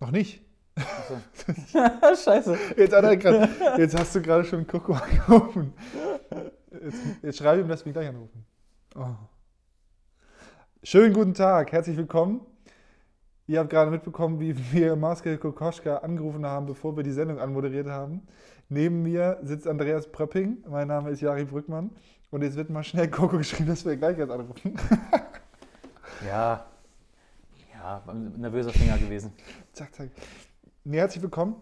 Noch nicht. Scheiße. Jetzt, hat er grad, jetzt hast du gerade schon Coco angerufen. Jetzt, jetzt schreibe ihm, dass wir ihn gleich anrufen. Oh. Schönen guten Tag, herzlich willkommen. Ihr habt gerade mitbekommen, wie wir Marcel Kokoschka angerufen haben, bevor wir die Sendung anmoderiert haben. Neben mir sitzt Andreas Pröpping, mein Name ist Jari Brückmann und jetzt wird mal schnell Coco geschrieben, dass wir gleich jetzt anrufen. Ja. Ja, nervöser Finger gewesen. Zack, zack. Nee, herzlich willkommen.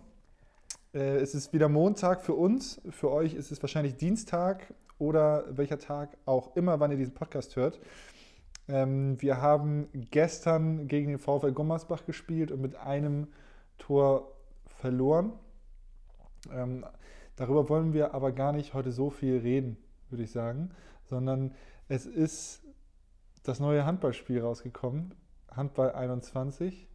Äh, es ist wieder Montag für uns. Für euch ist es wahrscheinlich Dienstag oder welcher Tag auch immer, wann ihr diesen Podcast hört. Ähm, wir haben gestern gegen den VfL Gummersbach gespielt und mit einem Tor verloren. Ähm, darüber wollen wir aber gar nicht heute so viel reden, würde ich sagen, sondern es ist das neue Handballspiel rausgekommen, Handball 21.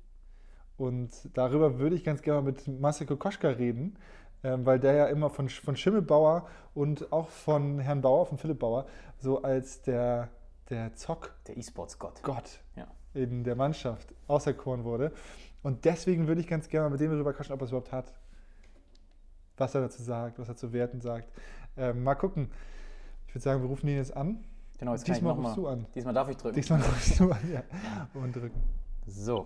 Und darüber würde ich ganz gerne mit Marcel Kokoschka reden, ähm, weil der ja immer von, von Schimmelbauer und auch von Herrn Bauer, von Philipp Bauer, so als der, der Zock Der E-Sports-Gott. Gott Ja. in der Mannschaft auserkoren wurde. Und deswegen würde ich ganz gerne mal mit dem darüber quatschen, ob er es überhaupt hat. Was er dazu sagt, was er zu Werten sagt. Ähm, mal gucken. Ich würde sagen, wir rufen ihn jetzt an. Genau, jetzt kann Diesmal ich noch rufst mal, du an. Diesmal darf ich drücken. Diesmal rufst du an, ja. Und drücken. So.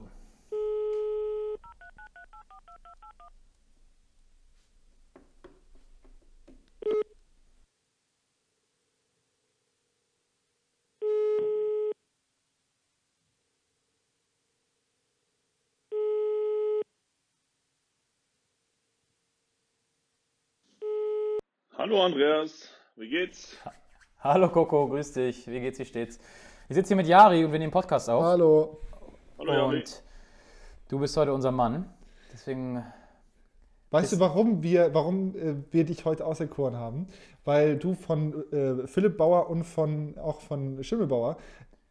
Hallo Andreas, wie geht's? Hallo Coco, grüß dich. Wie geht's, wie steht's? Ich sitze hier mit Jari und wir nehmen Podcast auf. Hallo. Hallo Jari. und du bist heute unser Mann. Deswegen, Weißt du, warum wir, warum äh, wir dich heute auserkoren haben? Weil du von äh, Philipp Bauer und von, auch von Schimmelbauer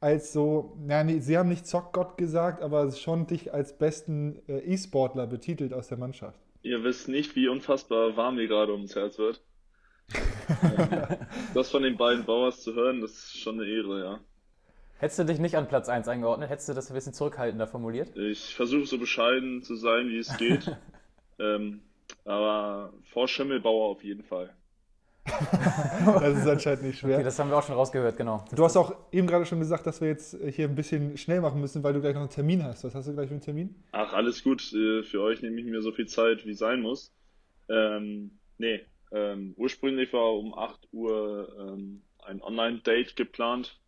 als so, ja, nee, sie haben nicht Zockgott gesagt, aber schon dich als besten äh, E-Sportler betitelt aus der Mannschaft. Ihr wisst nicht, wie unfassbar warm mir gerade ums Herz wird. Das von den beiden Bauers zu hören, das ist schon eine Ehre, ja. hättest du dich nicht an Platz 1 eingeordnet, hättest du das ein bisschen zurückhaltender formuliert? Ich versuche so bescheiden zu sein, wie es geht. ähm, aber vor Schimmelbauer auf jeden Fall. Das ist anscheinend nicht schwer. Okay, das haben wir auch schon rausgehört, genau. du hast auch eben gerade schon gesagt, dass wir jetzt hier ein bisschen schnell machen müssen, weil du gleich noch einen Termin hast. Was hast du gleich für einen Termin? Ach, alles gut. äh, Für euch nehme ich mir so viel Zeit, wie sein muss. Ähm, nee, ähm, ursprünglich war um 8 Uhr ähm, ein Online-Date geplant.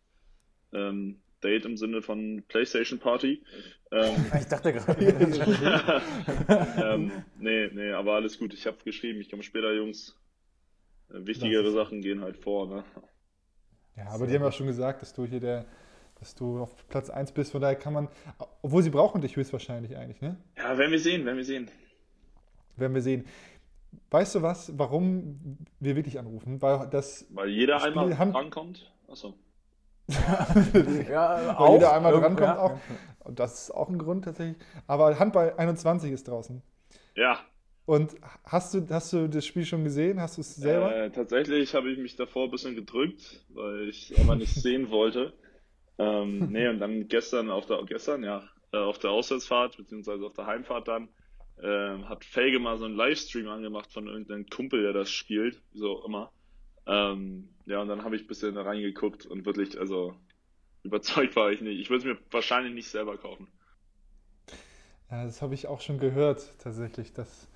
Ähm, Date im Sinne von PlayStation Party. Ähm, Ich dachte gerade. ähm, nee, nee, aber alles gut. Ich habe geschrieben, ich komme später, Jungs. Äh, wichtigere Sachen gehen halt vor, ne? Ja, aber die haben ja schon gesagt, dass du hier der, dass du auf Platz 1 bist. Von daher kann man, obwohl sie brauchen dich höchstwahrscheinlich eigentlich, ne? Ja, werden wir sehen, werden wir sehen. Werden wir sehen. Weißt du was, warum wir wirklich anrufen? Weil das Weil jeder Spiel einmal Hand- rankommt. Achso. ja, Weil jeder einmal drankommt ja. auch. Und das ist auch ein Grund tatsächlich. Aber Handball 21 ist draußen. Ja, Und hast du, hast du das Spiel schon gesehen? Hast du es selber? Äh, tatsächlich habe ich mich davor ein bisschen gedrückt, weil ich aber nicht sehen wollte. Ähm, nee, und dann gestern auf der, gestern, ja, äh, auf der Auswärtsfahrt, beziehungsweise auf der Heimfahrt dann, ähm, hat Felge mal so einen Livestream angemacht von irgendeinem Kumpel, der das spielt, wie so auch immer. Ähm, ja, und dann habe ich ein bisschen da reingeguckt und wirklich, also, überzeugt war ich nicht. Ich würde es mir wahrscheinlich nicht selber kaufen. Ja, das habe ich auch schon gehört, tatsächlich. Das,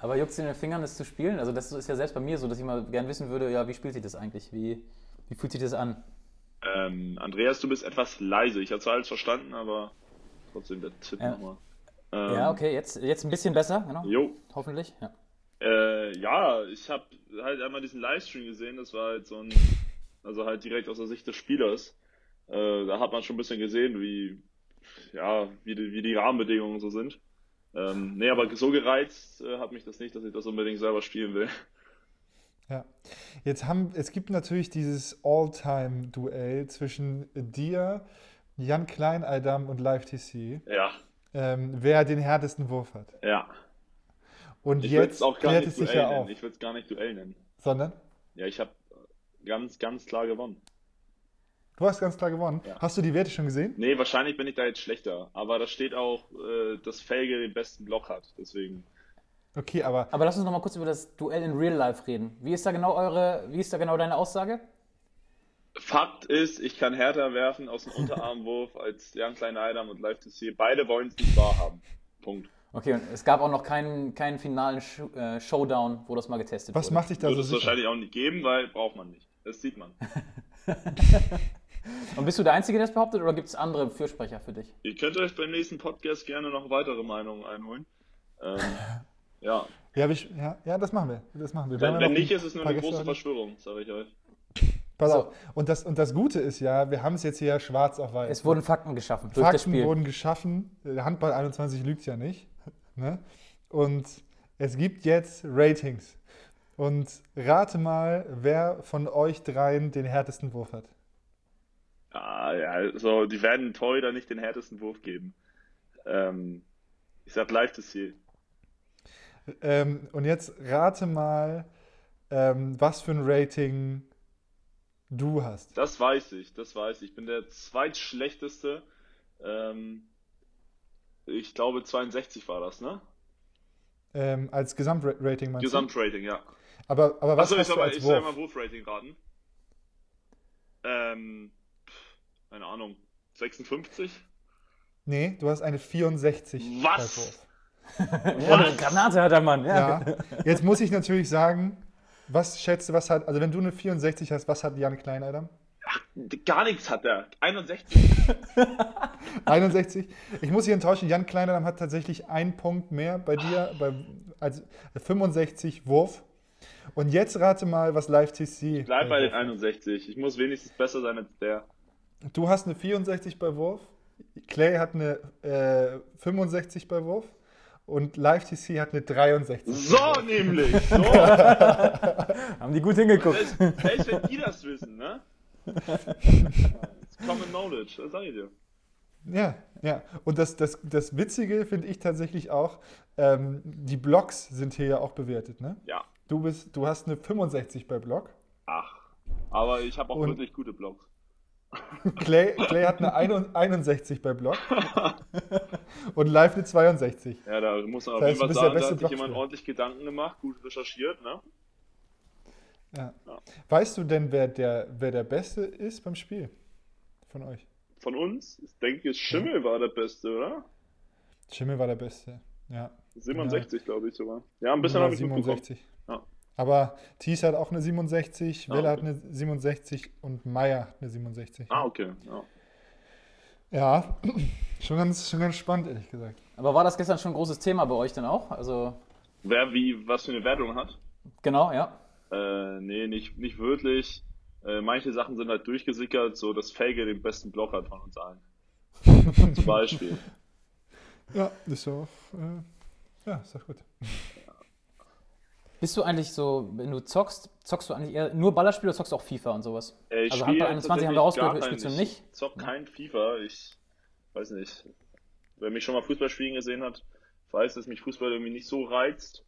Aber juckt in den Fingern, das zu spielen? Also das ist ja selbst bei mir so, dass ich mal gern wissen würde, ja, wie spielt sich das eigentlich? Wie, wie fühlt sich das an? Ähm, Andreas, du bist etwas leise. Ich habe zwar alles verstanden, aber trotzdem der Tipp Ja. nochmal. Ähm, Ja, okay, jetzt, jetzt ein bisschen besser, genau. Jo, Hoffentlich. Ja. Äh, ja, ich habe halt einmal diesen Livestream gesehen, das war halt so ein, also halt direkt aus der Sicht des Spielers. Äh, da hat man schon ein bisschen gesehen, wie, ja, wie die, wie die Rahmenbedingungen so sind. Ähm, nee, aber so gereizt äh, hat mich das nicht, dass ich das unbedingt selber spielen will. ja. Jetzt haben, es gibt natürlich dieses All-Time-Duell zwischen dir, Jan Kleinaldam und LiveTC, Ja, ähm, wer den härtesten Wurf hat. ja. Und Ich würde jetzt es auch gar klärt nicht es sich Duell ja nennen. auf. Ich würde es gar nicht Duell nennen. Sondern? Ja, ich habe ganz, ganz klar gewonnen. Du hast ganz klar gewonnen. Ja. Hast du die Werte schon gesehen? Nee, wahrscheinlich bin ich da jetzt schlechter. Aber da steht auch, äh, dass Felge den besten Block hat. Deswegen. Okay, aber Aber lass uns noch mal kurz über das Duell in Real Life reden. Wie ist da genau eure, wie ist da genau deine Aussage? Fakt ist, ich kann härter werfen aus dem Unterarmwurf als Jan Klein-Eidam und Live to See. Beide wollen es nicht wahrhaben. Punkt. Okay, und es gab auch noch keinen, keinen finalen Sh äh, Showdown, wo das mal getestet was wurde. macht dich da Wird so es sicher? wahrscheinlich auch nicht geben, weil braucht man nicht. Das sieht man. Und bist du der Einzige, der das behauptet, oder gibt es andere Fürsprecher für dich? Ihr könnt euch beim nächsten Podcast gerne noch weitere Meinungen einholen. Ähm, ja, Ja, wir, ja, ja, das machen wir. Das machen wir. Wenn, wenn nicht, ist es nur eine große. Verschwörung, sage ich euch. Pass So. auf. Und das, und das Gute ist ja, wir haben es jetzt hier schwarz auf weiß. Es wurden Fakten geschaffen durch das Fakten Spiel. wurden geschaffen. Der Handball 21 lügt ja nicht. Ne? Und es gibt jetzt Ratings. Und rate mal, wer von euch dreien den härtesten Wurf hat. Ah, ja, also die werden Torhüter nicht den härtesten Wurf geben. Ähm, ich sag live das Ziel. Ähm, und jetzt rate mal, ähm, was für ein Rating du hast. Das weiß ich, das weiß ich. Ich bin der zweitschlechteste. Ähm, ich glaube 62 war das, ne? Ähm, als Gesamtrating meinst Gesamtrating, ja. du? Aber, aber was Achso, ich hast soll du mal, als ich soll mal Wurfrating raten. Ähm, keine Ahnung. 56? Nee, du hast eine 64 Was? Ja, eine Granate hat der Mann. Ja. Ja. Jetzt muss ich natürlich sagen, was schätzt du, was hat, also wenn du eine 64 hast, was hat Jan Kleinadam? Gar nichts hat er. 61. 61. Ich muss dich enttäuschen, Jan Kleinadam hat tatsächlich einen Punkt mehr bei dir, bei, als 65 Wurf. Und jetzt rate mal, was Live TC. Bleib bei den Wurf hat. 61. Ich muss wenigstens besser sein als der. Du hast eine 64 bei Wurf, Clay hat eine äh, 65 bei Wurf und Live TC hat eine 63. So nämlich. So. Haben die gut hingeguckt. Selbst, wenn die das wissen, ne? Common knowledge, das sag ich dir. Ja, ja. Und das, das, das Witzige finde ich tatsächlich auch, ähm, die Blocks sind hier ja auch bewertet, ne? Ja. Du, bist, du hast eine 65 bei Block. Ach. Aber ich habe auch Und- wirklich gute Blogs. Clay, Clay hat eine 61 bei Block. und Live eine 62. Ja, da muss man auf jeden Fall sagen, da hat sich jemand ordentlich Gedanken gemacht, gut recherchiert, ne? Ja. Ja. Weißt du denn, wer der, wer der Beste ist beim Spiel? Von euch? Von uns, ich denke, Schimmel war der Beste, oder? Schimmel war der Beste. Ja. 67, glaube ich sogar. Ja, ein bisschen Ja, habe ich mitbekommen. 67. Ja. Aber Thies hat auch eine 67, Ah, Welle okay. hat eine 67 und Meier hat eine 67. Ah, okay. Ja. Ja, schon ganz, schon ganz spannend, ehrlich gesagt. Aber war das gestern schon ein großes Thema bei euch dann auch? Also, Wer wie, was für eine Wertung hat? genau, ja. Äh, nee, nicht, nicht wirklich. Äh, manche Sachen sind halt durchgesickert, so dass Felge den besten Block hat von uns allen. Zum Beispiel. Ja, ist doch, äh, ja, ist doch gut. Bist du eigentlich so, wenn du zockst, zockst du eigentlich eher nur Ballerspiele oder zockst du auch FIFA und sowas? Äh, ich Also spiele Handball 21 haben wir rausgehört, gar spielst du kein- nicht? Ich zock kein FIFA, ich weiß nicht. Wer mich schon mal Fußball spielen gesehen hat, weiß, dass mich Fußball irgendwie nicht so reizt.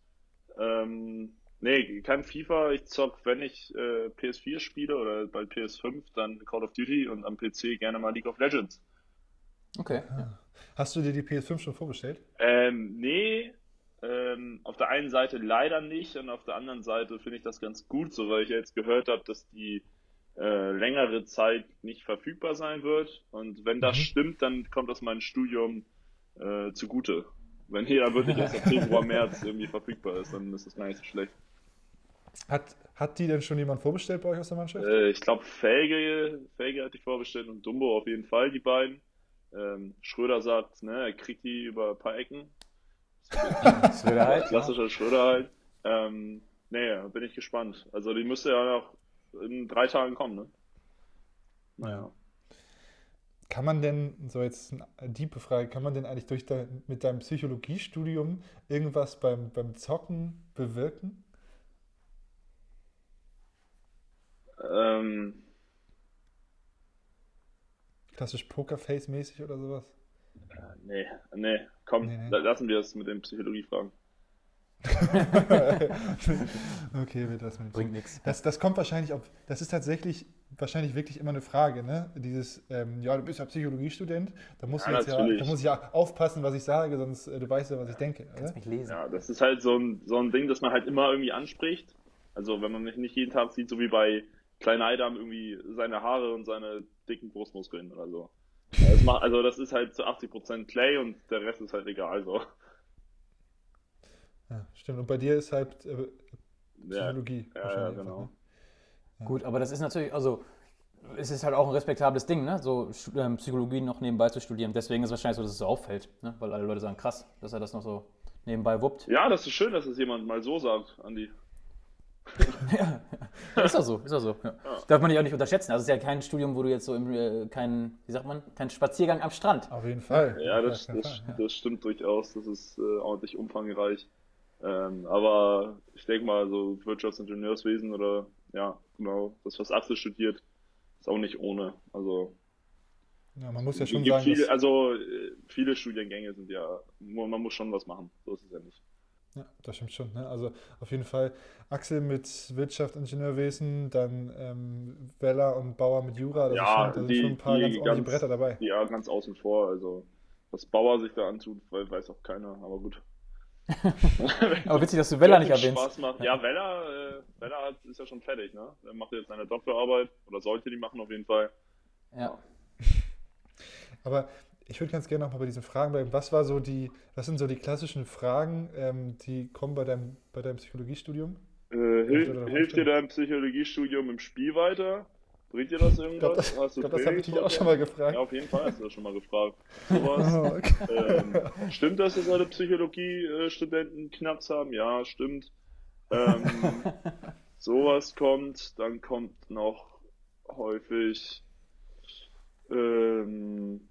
Ähm, nee, kein FIFA. Ich zock, wenn ich äh, PS4 spiele oder bald PS5, dann Call of Duty und am PC gerne mal League of Legends. Okay. Hast du dir die PS5 schon vorbestellt? Ähm, nee, ähm, auf der einen Seite leider nicht und auf der anderen Seite finde ich das ganz gut, so weil ich ja jetzt gehört habe, dass die äh, längere Zeit nicht verfügbar sein wird. Und wenn das Mhm. stimmt, dann kommt das meinem Studium äh, zugute. Wenn hier dann wirklich erst ab Februar, März irgendwie verfügbar ist, dann ist das gar nicht so schlecht. Hat, hat die denn schon jemand vorbestellt bei euch aus der Mannschaft? Äh, ich glaube, Felge, Felge hatte ich vorbestellt und Dumbo auf jeden Fall, die beiden. Ähm, Schröder sagt, ne, er kriegt die über ein paar Ecken. Würde halt. Klassischer Schröder halt. Ähm, nee, bin ich gespannt. Also die müsste ja noch in drei Tagen kommen, ne? Naja. Kann man denn, so jetzt eine diepe Frage, kann man denn eigentlich durch dein, mit deinem Psychologiestudium irgendwas beim, beim Zocken bewirken? Ähm, Klassisch Pokerface-mäßig oder sowas? Nee, nee, komm, Nee, nee. la- lassen wir es mit den Psychologiefragen. okay, wir lassen mit Bringt nichts. Das, das kommt wahrscheinlich auf. Das ist tatsächlich wahrscheinlich wirklich immer eine Frage, ne? Dieses, ähm, ja, du bist ja Psychologiestudent, da muss, Ja, ich jetzt ja, da muss ich ja aufpassen, was ich sage, sonst äh, du weißt ja, was ich denke. Oder? Kannst mich lesen. Ja, das ist halt so ein, so ein Ding, das man halt immer irgendwie anspricht. Also wenn man mich nicht jeden Tag sieht, so wie bei Klein Eidam irgendwie seine Haare und seine dicken Brustmuskeln oder so. Ja, Das macht, also das ist halt zu 80% Clay und der Rest ist halt egal so. Ja, stimmt. Und bei dir ist halt äh, Ja, Psychologie. ja, ja, einfach, genau. ne? Gut, aber das ist natürlich, also es ist halt auch ein respektables Ding, ne? so ähm, Psychologie noch nebenbei zu studieren. Deswegen ist es wahrscheinlich so, dass es so auffällt, ne? weil alle Leute sagen, krass, dass er das noch so nebenbei wuppt. Ja, das ist schön, dass es jemand mal so sagt, Andi. ja, ist doch so, ist doch so. Ja. Darf man nicht auch nicht unterschätzen. Also es ist ja kein Studium, wo du jetzt so im, äh, kein, wie sagt man, kein Spaziergang am Strand. Auf jeden Fall. Ja, das, das, Fall, das stimmt durchaus. Das ist äh, ordentlich umfangreich. Ähm, aber ich denke mal, so Wirtschaftsingenieurswesen oder ja, genau, das, was Axel studiert, ist auch nicht ohne. Also, ja. ja, man muss ja schon sagen, viele, also äh, viele Studiengänge sind ja, man muss schon was machen. So ist es ja nicht. Ja, das stimmt schon. Ne? Also auf jeden Fall Axel mit Wirtschaft, Ingenieurwesen, dann ähm, Weller und Bauer mit Jura. Das Ja, ist schon, da sind die- schon ein paar die ganz ordentliche ganz- Bretter dabei. Ja, ganz außen vor. Also, was Bauer sich da antut, we- weiß auch keiner, aber gut. Aber witzig, dass du Weller nicht erwähnst. Spaß macht. Ja, Weller, äh, Weller hat, ist ja schon fertig, ne? Der macht jetzt seine Doktorarbeit oder sollte die machen auf jeden Fall. Ja. Aber ich würde ganz gerne noch mal bei diesen Fragen bleiben. Was war so die, was sind so die klassischen Fragen, ähm, die kommen bei deinem, bei deinem Psychologiestudium? Äh, würde hil darauf hilft dir dein Psychologiestudium im Spiel weiter? Bringt dir das Ich irgendwas? glaube, das, Hast du glaub, das habe ich dich auch schon mal gefragt. Ja, auf jeden Fall hast du das schon mal gefragt. Sowas. Oh, okay. ähm, stimmt das, dass alle Psychologie-Studenten Knacks haben? Ja, stimmt. Ähm, sowas kommt, dann kommt noch häufig, ähm,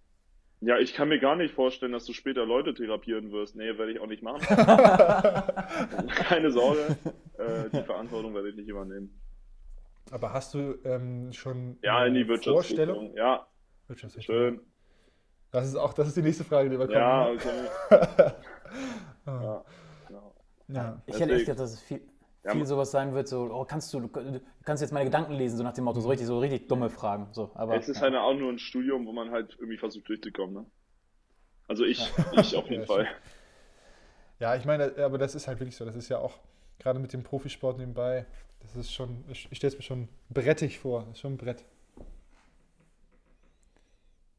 ja, ich kann mir gar nicht vorstellen, dass du später Leute therapieren wirst. Nee, werde ich auch nicht machen. Keine Sorge, äh, die Verantwortung werde ich nicht übernehmen. Aber hast du ähm, schon Ja, in die eine Vorstellung? Wirtschaftsrichtung. Ja, Wirtschaftsrichtung. schön. Das ist auch, das ist die nächste Frage, die wir kommen. Ja, okay. Ah, Ja, genau. ja. Ich hätte echt gedacht, dass es viel, Ja, viel sowas sein wird, so, oh, kannst du, du kannst jetzt meine Gedanken lesen, so nach dem Motto, so richtig, so richtig dumme Fragen. So, aber, Es ist ja. halt auch nur ein Studium, wo man halt irgendwie versucht durchzukommen, ne? Also ich, ich auf jeden Ja, Fall. Ja, ich meine, aber das ist halt wirklich so. Das ist ja auch gerade mit dem Profisport nebenbei. Das ist schon, ich, ich stelle es mir schon brettig vor. Das ist schon ein Brett.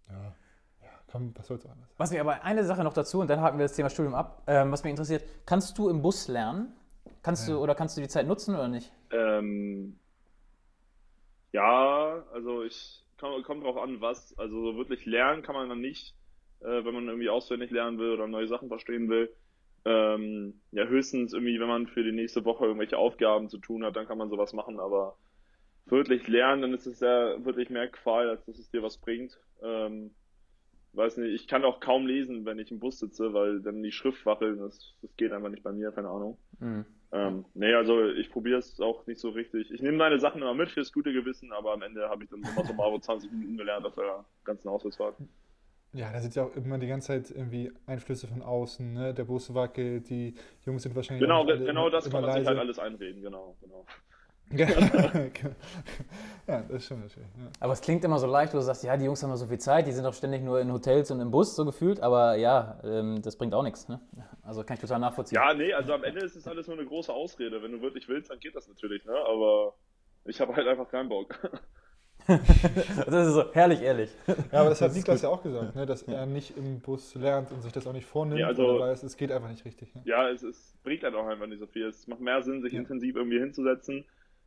Ja, ja komm, was soll's anders. Was mir aber eine Sache noch dazu, und dann haken wir das Thema Studium ab. Ähm, was mich interessiert, kannst du im Bus lernen? Kannst Ja. du oder kannst du die Zeit nutzen oder nicht? Ähm, ja, also ich kommt, kommt drauf an, was. Also so wirklich lernen kann man dann nicht, äh, wenn man irgendwie auswendig lernen will oder neue Sachen verstehen will. Ähm, ja, höchstens irgendwie, wenn man für die nächste Woche irgendwelche Aufgaben zu tun hat, dann kann man sowas machen, aber wirklich lernen, dann ist es ja wirklich mehr Qual, als dass es dir was bringt. Ähm, weiß nicht, ich kann auch kaum lesen, wenn ich im Bus sitze, weil dann die Schrift wackelt, das, das geht einfach nicht bei mir, keine Ahnung. Hm. Ähm, nee, also ich probiere es auch nicht so richtig. Ich nehme meine Sachen immer mit fürs gute Gewissen, aber am Ende habe ich dann summa summarum 20 Minuten gelernt auf der ganzen Auswärtsfahrt. Ja, da sind ja auch immer die ganze Zeit irgendwie Einflüsse von außen. Ne? Der Bus wackelt, die Jungs sind wahrscheinlich Genau, genau immer, das immer kann man sich halt leise. alles einreden, genau, genau. ja, das stimmt natürlich. Ja. Aber es klingt immer so leicht, wo du sagst, ja, die Jungs haben noch so viel Zeit, die sind doch ständig nur in Hotels und im Bus, so gefühlt, aber ja, ähm, das bringt auch nichts. Ne? Also kann ich total nachvollziehen. Ja, nee, also am Ende ist es alles nur eine große Ausrede. Wenn du wirklich willst, dann geht das natürlich, ne? Aber ich habe halt einfach keinen Bock. das ist so herrlich ehrlich. Ja, aber das hat ist Niklas gut. ja auch gesagt, ne? dass er nicht im Bus lernt und sich das auch nicht vornimmt, Ja, also- weil weiß, es geht einfach nicht richtig. Ne? Ja, es, es bringt halt auch einfach nicht so viel. Es macht mehr Sinn, sich Ja. intensiv irgendwie hinzusetzen,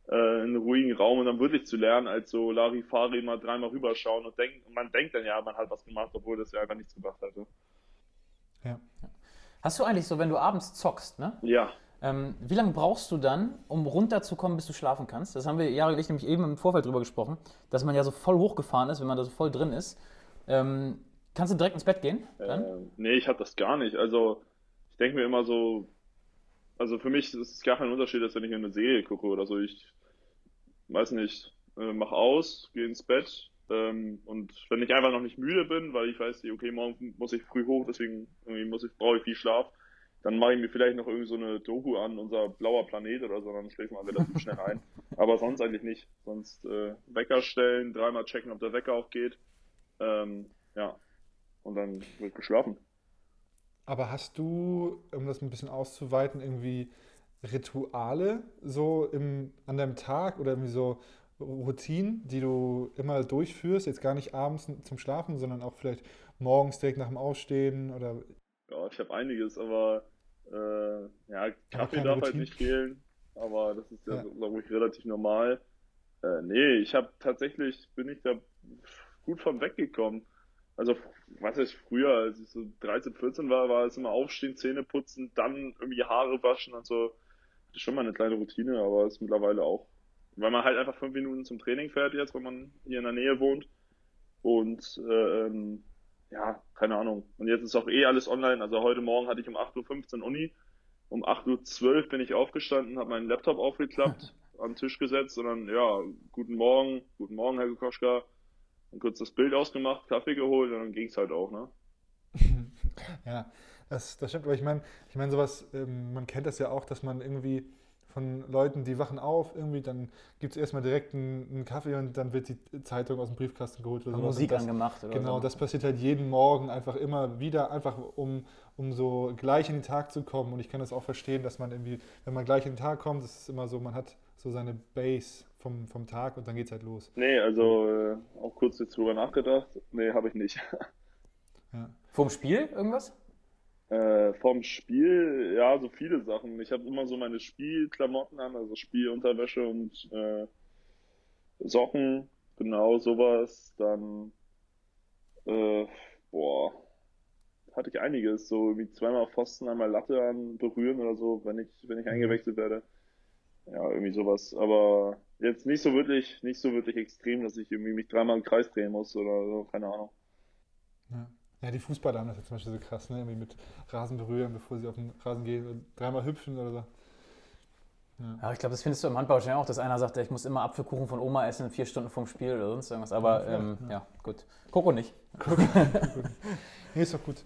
äh, in einen ruhigen Raum und dann wirklich zu lernen, als so Larifari mal dreimal rüberschauen und denkt, man denkt dann ja, man hat was gemacht, obwohl das ja einfach nichts gebracht hätte. Ja. Hast du eigentlich so, wenn du abends zockst, ne? Ja, Ähm, wie lange brauchst du dann, um runterzukommen, bis du schlafen kannst? Das haben wir Jahre und ich nämlich eben im Vorfeld drüber gesprochen, dass man ja so voll hochgefahren ist, wenn man da so voll drin ist. Ähm, kannst du direkt ins Bett gehen? Dann? Äh, nee, ich habe das gar nicht. Also, ich denke mir immer so, also für mich ist es gar kein Unterschied, als wenn ich eine Serie gucke oder so. Ich weiß nicht, äh, mach aus, gehe ins Bett. Ähm, und wenn ich einfach noch nicht müde bin, weil ich weiß, okay, morgen muss ich früh hoch, deswegen irgendwie muss ich, brauche ich viel Schlaf, dann mache ich mir vielleicht noch irgendwie so eine Doku an, unser blauer Planet oder so, dann schläft man relativ schnell ein. Aber sonst eigentlich nicht. Sonst äh, Wecker stellen, dreimal checken, ob der Wecker auch geht. Ähm, ja. Und dann wird geschlafen. Aber hast du, um das ein bisschen auszuweiten, irgendwie Rituale so im, an deinem Tag oder irgendwie so Routinen, die du immer durchführst, jetzt gar nicht abends zum Schlafen, sondern auch vielleicht morgens direkt nach dem Aufstehen oder Ja, ich habe einiges, aber äh, ja, Kaffee darf halt Routine? nicht fehlen. Aber das ist ja, Ja. glaube ich, relativ normal. Äh, nee, ich habe tatsächlich, bin ich da gut von weggekommen. Also, was heißt früher, als ich so 13, 14 war, war es immer aufstehen, Zähne putzen, dann irgendwie Haare waschen und so. Das ist schon mal eine kleine Routine, aber ist mittlerweile auch. Weil man halt einfach fünf Minuten zum Training fährt jetzt, wenn man hier in der Nähe wohnt. Und äh, ähm, ja, keine Ahnung. Und jetzt ist auch eh alles online. Also heute Morgen hatte ich um 8.15 Uhr Uni. Um 8.12 Uhr bin ich aufgestanden, habe meinen Laptop aufgeklappt, an den Tisch gesetzt und dann, ja, guten Morgen, guten Morgen, Herr Kokoschka. Dann kurz das Bild ausgemacht, Kaffee geholt und dann ging's halt auch, ne? Ja, das, das stimmt, aber ich meine, ich meine sowas, ähm, man kennt das ja auch, dass man irgendwie von Leuten, die wachen auf, irgendwie, dann gibt es erstmal direkt einen, einen Kaffee und dann wird die Zeitung aus dem Briefkasten geholt oder sowas. Musik das, angemacht oder Genau, so. das passiert halt jeden Morgen einfach immer wieder, einfach um, um so gleich in den Tag zu kommen. Und ich kann das auch verstehen, dass man irgendwie, wenn man gleich in den Tag kommt, das ist immer so, man hat so seine Base vom, vom Tag und dann geht's halt los. Nee, also äh, auch kurz jetzt drüber nachgedacht. Nee, habe ich nicht. Ja. Vorm Spiel irgendwas? Äh, vom Spiel, ja, so viele Sachen. Ich habe immer so meine Spielklamotten an, also Spielunterwäsche und äh, Socken, genau sowas. Dann, äh, boah, hatte ich einiges, so irgendwie zweimal Pfosten, einmal Latte an berühren oder so, wenn ich, wenn ich eingewechselt werde. Ja, irgendwie sowas. Aber jetzt nicht so wirklich, nicht so wirklich extrem, dass ich irgendwie mich dreimal im Kreis drehen muss oder so, keine Ahnung. Ja. ja, die Fußballer haben das ja zum Beispiel so krass, ne? Irgendwie mit Rasen berühren, bevor sie auf den Rasen gehen und dreimal hüpfen oder so. Ja. Ja, ich glaube, das findest du im Handball schnell auch, dass einer sagt, ich muss immer Apfelkuchen von Oma essen, vier Stunden vorm Spiel oder sonst irgendwas. Aber Ja, ähm, ja. ja, gut. Coco nicht. Nee, ist doch gut.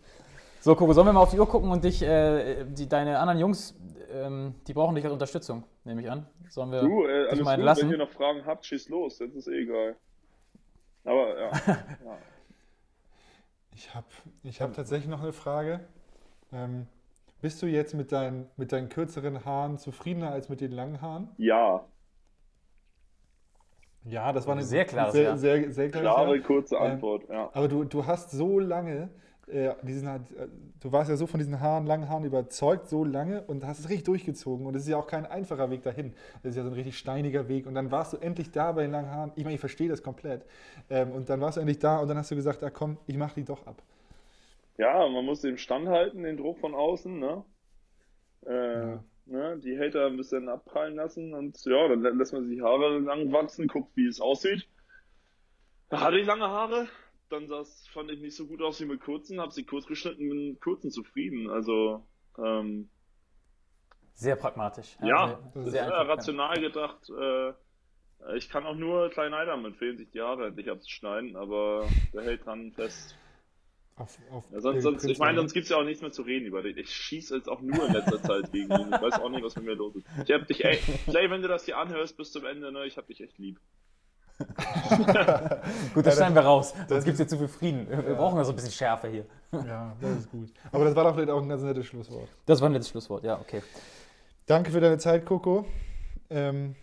So, Coco, sollen wir mal auf die Uhr gucken und dich, äh, die, deine anderen Jungs, ähm, die brauchen dich als Unterstützung, nehme ich an. Sollen wir Du, äh, dich mal gut, entlassen? wenn ihr noch Fragen habt, schießt los, jetzt ist eh egal. Aber ja, ja. Ich habe ich hab tatsächlich noch eine Frage. Ähm, bist du jetzt mit deinen, mit deinen kürzeren Haaren zufriedener als mit den langen Haaren? ja, Ja, das war eine Sehr klares sehr, Ja. sehr, sehr klares klare, Ja. kurze Ähm, Antwort, ja. Aber du, du hast so lange, äh, diesen, äh, du warst ja so von diesen Haaren, langen Haaren überzeugt, so lange und hast es richtig durchgezogen. Und es ist ja auch kein einfacher Weg dahin. Es ist ja so ein richtig steiniger Weg. Und dann warst du endlich da bei den langen Haaren. Ich meine, ich verstehe das komplett. Ähm, und dann warst du endlich da und dann hast du gesagt, ah, komm, ich mache die doch ab. Ja, man muss dem standhalten, den Druck von außen, ne? Äh, Ja. ne? Die Hater ein bisschen abprallen lassen und ja, dann lä- lässt man sich die Haare lang wachsen, guckt, wie es aussieht. Da hatte ich lange Haare, dann das fand ich nicht so gut aus wie mit kurzen, habe sie kurz geschnitten, bin mit kurzen zufrieden. Also, ähm, Sehr pragmatisch. Ja, ist sehr ja einfach. rational gedacht. Äh, ich kann auch nur kleinen Eidam empfehlen, sich die Haare endlich abzuschneiden, aber der hält dran fest. Auf, auf Ja, sonst, sonst, ich meine, sonst gibt's ja auch nichts mehr zu reden über den. Ich schieße jetzt auch nur in letzter Zeit gegen ihn. Ich weiß auch nicht, was mit mir los ist. Ich hab dich, ey, Clay, wenn du das hier anhörst bis zum Ende, ne, ich hab dich echt lieb. Gut, das schneiden wir raus. Sonst gibt es hier zu viel Frieden. Wir wir brauchen ja so ein bisschen Schärfe hier. Ja, das ist gut. Aber das war doch vielleicht auch ein ganz nettes Schlusswort. Das war ein nettes Schlusswort, ja, okay. Danke für deine Zeit, Coco. Ähm,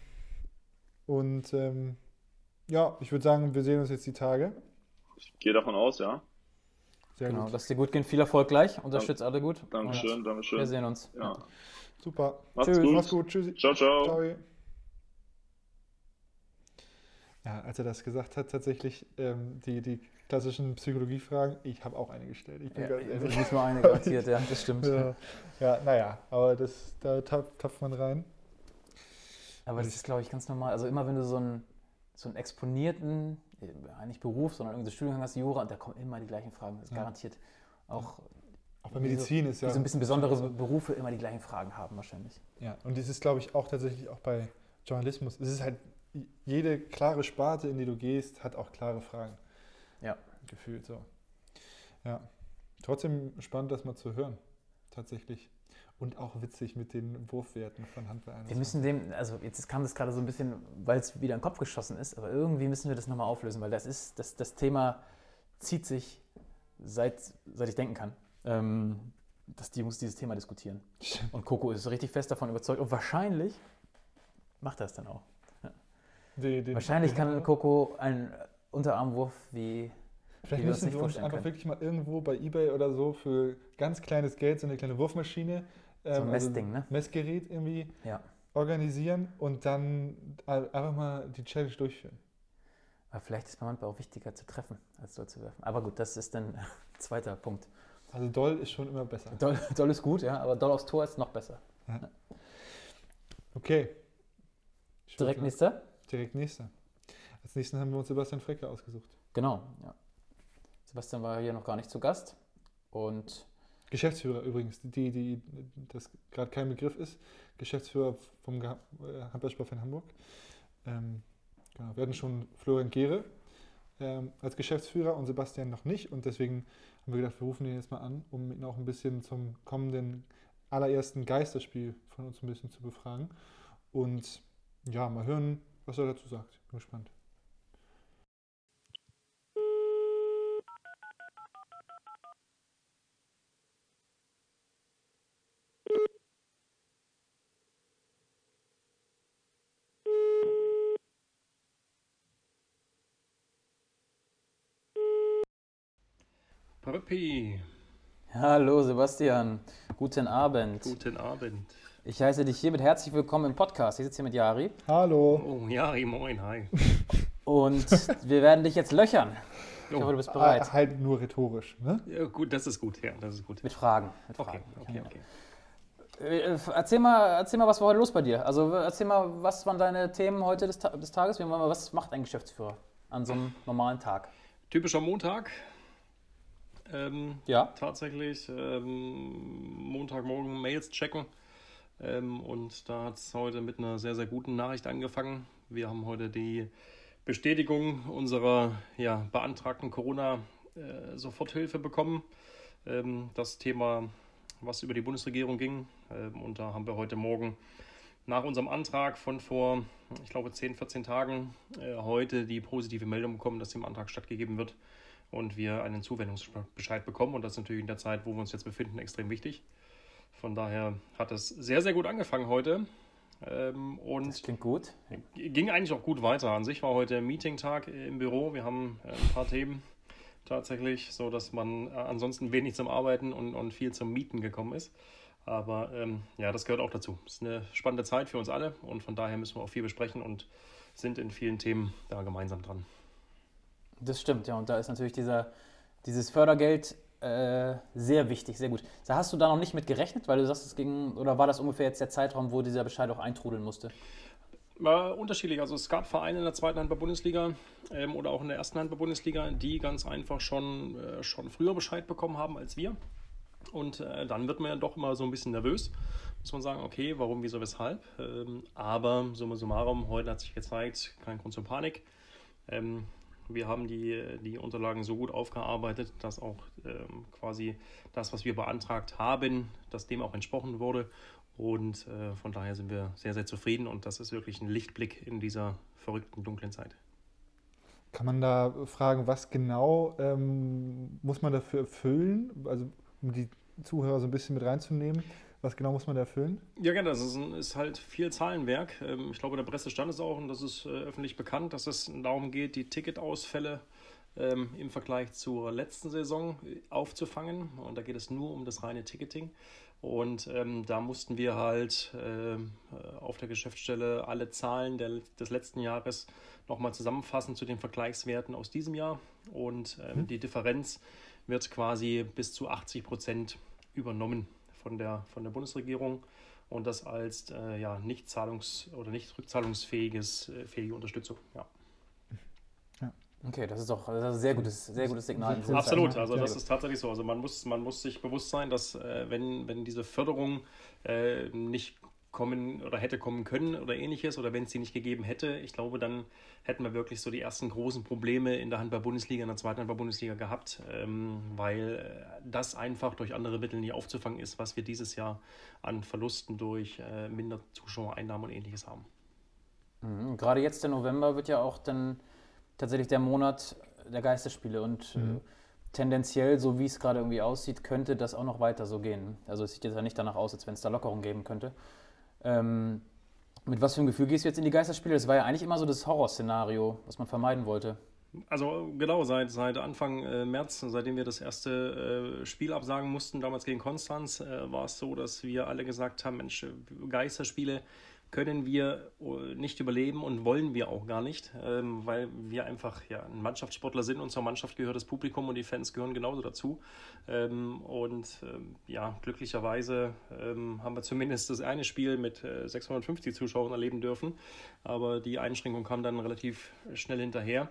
und ähm, ja, ich würde sagen, wir sehen uns jetzt die Tage. Ich gehe davon aus, ja. Sehr Genau, gut. lass dir gut gehen. Viel Erfolg gleich. Unterstützt alle gut. Dankeschön, Dankeschön. Wir sehen uns. Ja. Super. Macht's Tschüss. gut. Mach's gut. Tschüssi. Ciao, ciao. Ciao. Ja, als er das gesagt hat, tatsächlich ähm, die, die klassischen Psychologiefragen, ich habe auch eine gestellt. Ich bin Ja, ganz ehrlich. nur eine garantiert, ja, das stimmt. Ja, ja naja, aber das, da tappt, tappt man rein. Aber das ist, glaube ich, ganz normal. Also immer wenn du so einen, so einen exponierten, äh, nicht Beruf, sondern irgendwie so Studiengang hast, Jura, und da kommen immer die gleichen Fragen. Das ist Ja. garantiert. Auch Auch bei Medizin ist die ja. so ein bisschen besondere Berufe immer die gleichen Fragen haben wahrscheinlich. Ja, und es ist, glaube ich, auch tatsächlich auch bei Journalismus. Es ist halt, jede klare Sparte, in die du gehst, hat auch klare Fragen. Ja. Gefühlt so. Ja. Trotzdem spannend, das mal zu hören. Tatsächlich. und auch witzig mit den Wurfwerten von Handball. Wir müssen dem, also jetzt kam das gerade so ein bisschen, weil es wieder in den Kopf geschossen ist, aber irgendwie müssen wir das nochmal auflösen, weil das ist, das, das Thema zieht sich seit, seit ich denken kann, ähm, dass die Jungs dieses Thema diskutieren. Und Coco ist richtig fest davon überzeugt und wahrscheinlich macht er es dann auch. Die- den- Wahrscheinlich den- kann Coco einen Unterarmwurf wie Vielleicht wie müssen nicht wir uns einfach können. wirklich mal irgendwo bei Ebay oder so für ganz kleines Geld so eine kleine Wurfmaschine, So ein ähm, Messding, ne? Messgerät irgendwie Ja. organisieren und dann ein- einfach mal die Challenge durchführen. Aber vielleicht ist beim Handball auch wichtiger zu treffen, als doll zu werfen. Aber gut, das ist dann ein zweiter Punkt. Also doll ist schon immer besser. Doll, doll ist gut, ja, aber doll aufs Tor ist noch besser. Okay. Ich Direkt würde- nächster? Direkt nächster. Als nächsten haben wir uns Sebastian Frecke ausgesucht. Genau, ja. Sebastian war hier noch gar nicht zu Gast. Und Geschäftsführer übrigens, die, die das gerade kein Begriff ist. Geschäftsführer vom äh, Handballsportverein Hamburg. Ähm, genau. Wir hatten schon Florian Gehre ähm, als Geschäftsführer und Sebastian noch nicht. Und deswegen haben wir gedacht, wir rufen ihn jetzt mal an, um ihn auch ein bisschen zum kommenden allerersten Geisterspiel von uns ein bisschen zu befragen. Und ja, mal hören, was er dazu sagt. Bin gespannt. Pöppi, hallo Sebastian, guten Abend. guten Abend. Ich heiße dich hiermit herzlich willkommen im Podcast. Ich sitze hier mit Jari Hallo. Oh, Jari, moin, hi. und wir werden dich jetzt löchern. Ich Oh. hoffe, du bist bereit. Ah, halt nur rhetorisch. Ne? Ja, gut, das ist gut, ja, das ist gut. Mit Fragen. Mit Okay, Fragen. okay, okay. Äh, Erzähl mal, erzähl mal, was war heute los bei dir? Also erzähl mal, was waren deine Themen heute des, Ta des Tages? Wir wollen mal, Was macht ein Geschäftsführer an so einem normalen Tag? Typischer Montag. Ähm, Ja. Tatsächlich ähm, Montagmorgen Mails checken. Ähm, und da hat es heute mit einer sehr, sehr guten Nachricht angefangen. Wir haben heute die Bestätigung unserer ja, beantragten Corona-Soforthilfe bekommen. Ähm, das Thema, was über die Bundesregierung ging. Ähm, und da haben wir heute Morgen nach unserem Antrag von vor, ich glaube, 10, 14 Tagen äh, heute die positive Meldung bekommen, dass dem Antrag stattgegeben wird und wir einen Zuwendungsbescheid bekommen. Und das ist natürlich in der Zeit, wo wir uns jetzt befinden, extrem wichtig. Von daher hat es sehr, sehr gut angefangen heute. Ähm, Das und klingt gut. ging eigentlich auch gut weiter. An sich war heute Meeting-Tag im Büro. Wir haben äh, ein paar Themen tatsächlich, so dass man äh, ansonsten wenig zum Arbeiten und, und viel zum Mieten gekommen ist. Aber ähm, ja, das gehört auch dazu. Es ist eine spannende Zeit für uns alle und von daher müssen wir auch viel besprechen und sind in vielen Themen da gemeinsam dran. Das stimmt, ja. Und da ist natürlich dieser, dieses Fördergeld äh, sehr wichtig, sehr gut. Da hast du da noch nicht mit gerechnet, weil du sagst, es ging, oder war das ungefähr jetzt der Zeitraum, wo dieser Bescheid auch eintrudeln musste? War unterschiedlich. Also es gab Vereine in der zweiten Handball-Bundesliga ähm, oder auch in der ersten Handball-Bundesliga, die ganz einfach schon, äh, schon früher Bescheid bekommen haben als wir. Und äh, dann wird man ja doch immer so ein bisschen nervös. Muss man sagen, okay, warum, wieso, weshalb. Ähm, aber summa summarum, heute hat sich gezeigt, kein Grund zur Panik. Ähm, wir haben die, die Unterlagen so gut aufgearbeitet, dass auch ähm, quasi das, was wir beantragt haben, dass dem auch entsprochen wurde. Und äh, von daher sind wir sehr, sehr zufrieden und das ist wirklich ein Lichtblick in dieser verrückten, dunklen Zeit. Kann man da fragen, was genau ähm, muss man dafür erfüllen? Also um die Zuhörer so ein bisschen mit reinzunehmen. Was genau muss man da erfüllen? Ja, gerne. Das ist, ein, ist halt viel Zahlenwerk. Ähm, ich glaube, der Presse stand es auch und das ist äh, öffentlich bekannt, dass es darum geht, die Ticketausfälle ähm, im Vergleich zur letzten Saison äh, aufzufangen. Und da geht es nur um das reine Ticketing. Und ähm, da mussten wir halt ähm, äh, auf der Geschäftsstelle alle Zahlen der, des letzten Jahres nochmal zusammenfassen zu den Vergleichswerten aus diesem Jahr. Und ähm, die Differenz wird quasi bis zu 80 Prozent übernommen von der, von der Bundesregierung und das als äh, ja, nicht zahlungs- oder nicht rückzahlungsfähiges äh, fähige Unterstützung. Ja. Okay, das ist doch das ist ein sehr gutes, sehr gutes Signal. Absolut. Also das ist tatsächlich so. Also man muss, man muss sich bewusst sein, dass äh, wenn, wenn diese Förderung äh, nicht kommen oder hätte kommen können oder ähnliches oder wenn es die nicht gegeben hätte, ich glaube, dann hätten wir wirklich so die ersten großen Probleme in der Handball-Bundesliga, in der zweiten Handball-Bundesliga gehabt, ähm, weil äh, das einfach durch andere Mittel nicht aufzufangen ist, was wir dieses Jahr an Verlusten durch äh, minder Zuschauereinnahmen und ähnliches haben. Mhm. Gerade jetzt der November wird ja auch dann tatsächlich der Monat der Geisterspiele und äh, mhm. äh, tendenziell, so wie es gerade irgendwie aussieht, könnte das auch noch weiter so gehen. Also es sieht jetzt ja nicht danach aus, als wenn es da Lockerung geben könnte. Ähm, mit was für einem Gefühl gehst du jetzt in die Geisterspiele? Das war ja eigentlich immer so das Horrorszenario, was man vermeiden wollte. Also genau, seit, seit Anfang äh, März, seitdem wir das erste äh, Spiel absagen mussten, damals gegen Konstanz, äh, war es so, dass wir alle gesagt haben, Mensch, Geisterspiele, können wir äh, nicht überleben und wollen wir auch gar nicht, ähm, weil wir einfach ja, ein Mannschaftssportler sind und zur Mannschaft gehört das Publikum und die Fans gehören genauso dazu. Ähm, und ähm, ja, glücklicherweise haben wir zumindest das eine Spiel mit 650 äh, Zuschauern erleben dürfen, aber die Einschränkung kam dann relativ schnell hinterher.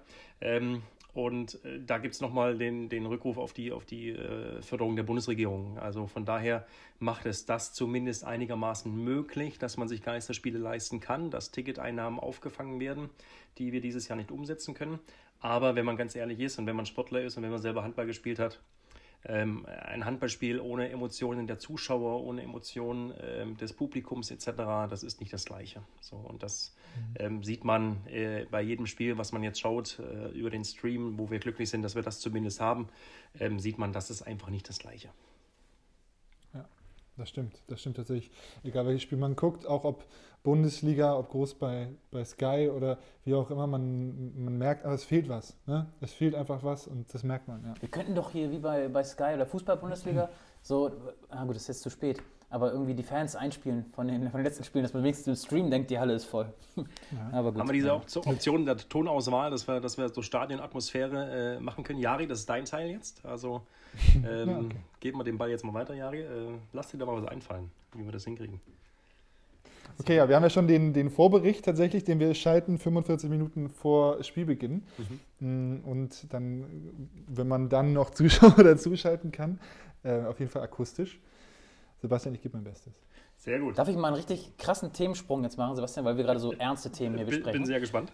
Und äh, da gibt es nochmal den, den Rückruf auf die, auf die äh, Förderung der Bundesregierung. Also von daher macht es das zumindest einigermaßen möglich, dass man sich Geisterspiele leisten kann, dass Ticketeinnahmen aufgefangen werden, die wir dieses Jahr nicht umsetzen können. Aber wenn man ganz ehrlich ist und wenn man Sportler ist und wenn man selber Handball gespielt hat, ähm, ein Handballspiel ohne Emotionen der Zuschauer, ohne Emotionen ähm, des Publikums etc., das ist nicht das Gleiche. So, und das mhm. ähm, sieht man äh, bei jedem Spiel, was man jetzt schaut, äh, über den Stream, wo wir glücklich sind, dass wir das zumindest haben, ähm, sieht man, das ist einfach nicht das Gleiche. Das stimmt, das stimmt tatsächlich. Egal welches Spiel man guckt, auch ob Bundesliga, ob groß bei, bei Sky oder wie auch immer, man, man merkt, aber es fehlt was. Ne? Es fehlt einfach was und das merkt man. Ja. Wir könnten doch hier wie bei, bei Sky oder Fußball-Bundesliga so, ah gut, das ist jetzt zu spät, aber irgendwie die Fans einspielen von den, von den letzten Spielen, dass man wenigstens im Stream denkt, die Halle ist voll. Ja. Aber gut. Haben wir diese. Option der Tonauswahl, dass wir, dass wir so Stadionatmosphäre äh, machen können? Jari, das ist dein Teil jetzt. Also ähm, ja, okay. geben wir den Ball jetzt mal weiter, Jari. Äh, lass dir da mal was einfallen, wie wir das hinkriegen. Okay, ja, wir haben ja schon den, den Vorbericht tatsächlich, den wir schalten 45 Minuten vor Spielbeginn. Mhm. Und dann, wenn man dann noch Zuschauer dazuschalten kann, äh, auf jeden Fall akustisch. Sebastian, ich gebe mein Bestes. Sehr gut. Darf ich mal einen richtig krassen Themensprung jetzt machen, Sebastian, weil wir gerade so ernste Themen hier besprechen? Bin sehr gespannt.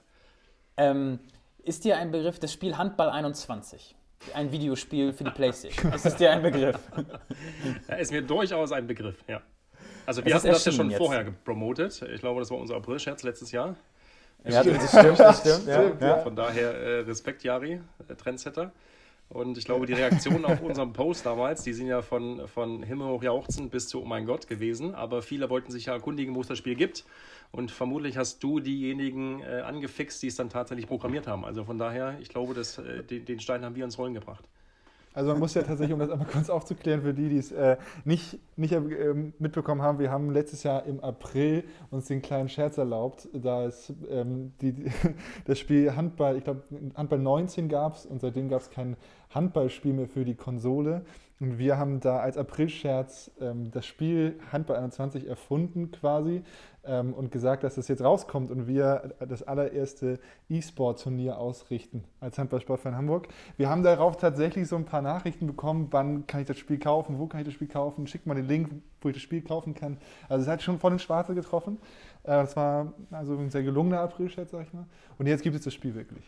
Ähm, ist dir ein Begriff das Spiel Handball 21? Ein Videospiel für die Playstation. ist es dir ein Begriff? Ja, ist mir durchaus ein Begriff, ja. Also wir hatten das ja schon jetzt. vorher gepromotet. Ich glaube, das war unser April-Scherz letztes Jahr. Ja, das stimmt, das stimmt. Ja, ja. Von daher äh, Respekt, Jari, äh, Trendsetter. Und ich glaube, die Reaktionen auf unserem Post damals, die sind ja von, von Himmel hoch jauchzen bis zu Oh mein Gott gewesen. Aber viele wollten sich ja erkundigen, wo es das Spiel gibt. Und vermutlich hast du diejenigen äh, angefixt, die es dann tatsächlich programmiert haben. Also von daher, ich glaube, dass, äh, den, den Stein haben wir ins Rollen gebracht. Also man muss ja tatsächlich, um das einmal kurz aufzuklären für die, die es äh, nicht, nicht äh, mitbekommen haben, wir haben letztes Jahr im April uns den kleinen Scherz erlaubt, da es ähm, die, das Spiel Handball, ich glaube Handball 19 gab es und seitdem gab es kein Handballspiel mehr für die Konsole. Und wir haben da als Aprilscherz ähm, das Spiel Handball 21 erfunden quasi ähm, und gesagt, dass das jetzt rauskommt und wir das allererste E-Sport-Turnier ausrichten als Handballsportverein Hamburg. Wir haben darauf tatsächlich so ein paar Nachrichten bekommen, wann kann ich das Spiel kaufen, wo kann ich das Spiel kaufen, schickt mal den Link, wo ich das Spiel kaufen kann. Also es hat schon voll den Schwarze getroffen. Äh, das war also ein sehr gelungener Aprilscherz, sag ich mal. Und jetzt gibt es das Spiel wirklich.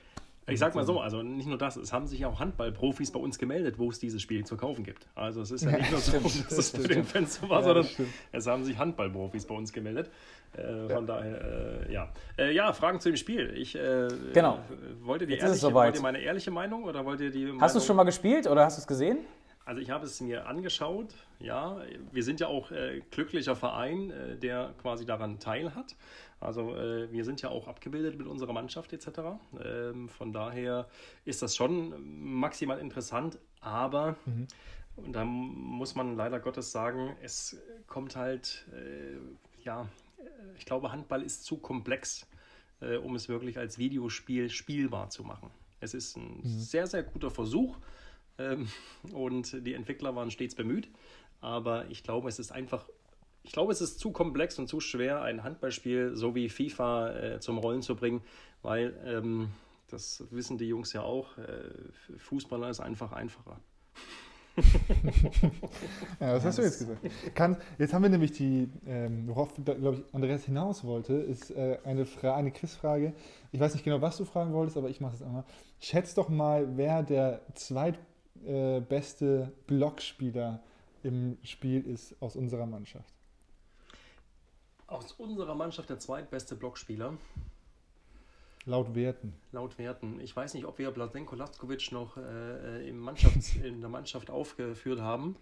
Ich sag mal so, also nicht nur das, es haben sich auch Handballprofis bei uns gemeldet, wo es dieses Spiel zu kaufen gibt. Also es ist ja nicht nur so, dass es für den Fans so war, ja, sondern es haben sich Handballprofis bei uns gemeldet. Äh, von ja. daher, äh, ja. Äh, ja, Fragen zu dem Spiel. Ich äh, genau. wollt ihr, die ehrliche, wollt ihr meine ehrliche Meinung oder wollt ihr die Hast du es schon mal gespielt oder hast du es gesehen? Also ich habe es mir angeschaut, ja. Wir sind ja auch äh, glücklicher Verein, äh, der quasi daran teilhat. Also äh, wir sind ja auch abgebildet mit unserer Mannschaft etc. Ähm, von daher ist das schon maximal interessant, aber mhm. und da muss man leider Gottes sagen, es kommt halt, äh, ja, ich glaube, Handball ist zu komplex, äh, um es wirklich als Videospiel spielbar zu machen. Es ist ein mhm. sehr, sehr guter Versuch ähm, und die Entwickler waren stets bemüht, aber ich glaube, es ist einfach ich glaube, es ist zu komplex und zu schwer, ein Handballspiel so wie FIFA äh, zum Rollen zu bringen, weil ähm, das wissen die Jungs ja auch. Äh, Fußballer ist einfach einfacher. ja, was hast du jetzt gesagt? Kann, jetzt haben wir nämlich die, ähm, worauf, glaube ich, Andreas hinaus wollte, ist äh, eine, Fra eine Quizfrage. Ich weiß nicht genau, was du fragen wolltest, aber ich mache es einmal. Schätz doch mal, wer der zweitbeste äh, Blockspieler im Spiel ist aus unserer Mannschaft. Aus unserer Mannschaft der zweitbeste Blockspieler. Laut Werten. Laut Werten. Ich weiß nicht, ob wir Blasenko Laskovic noch äh, im Mannschafts-, in der Mannschaft aufgeführt haben.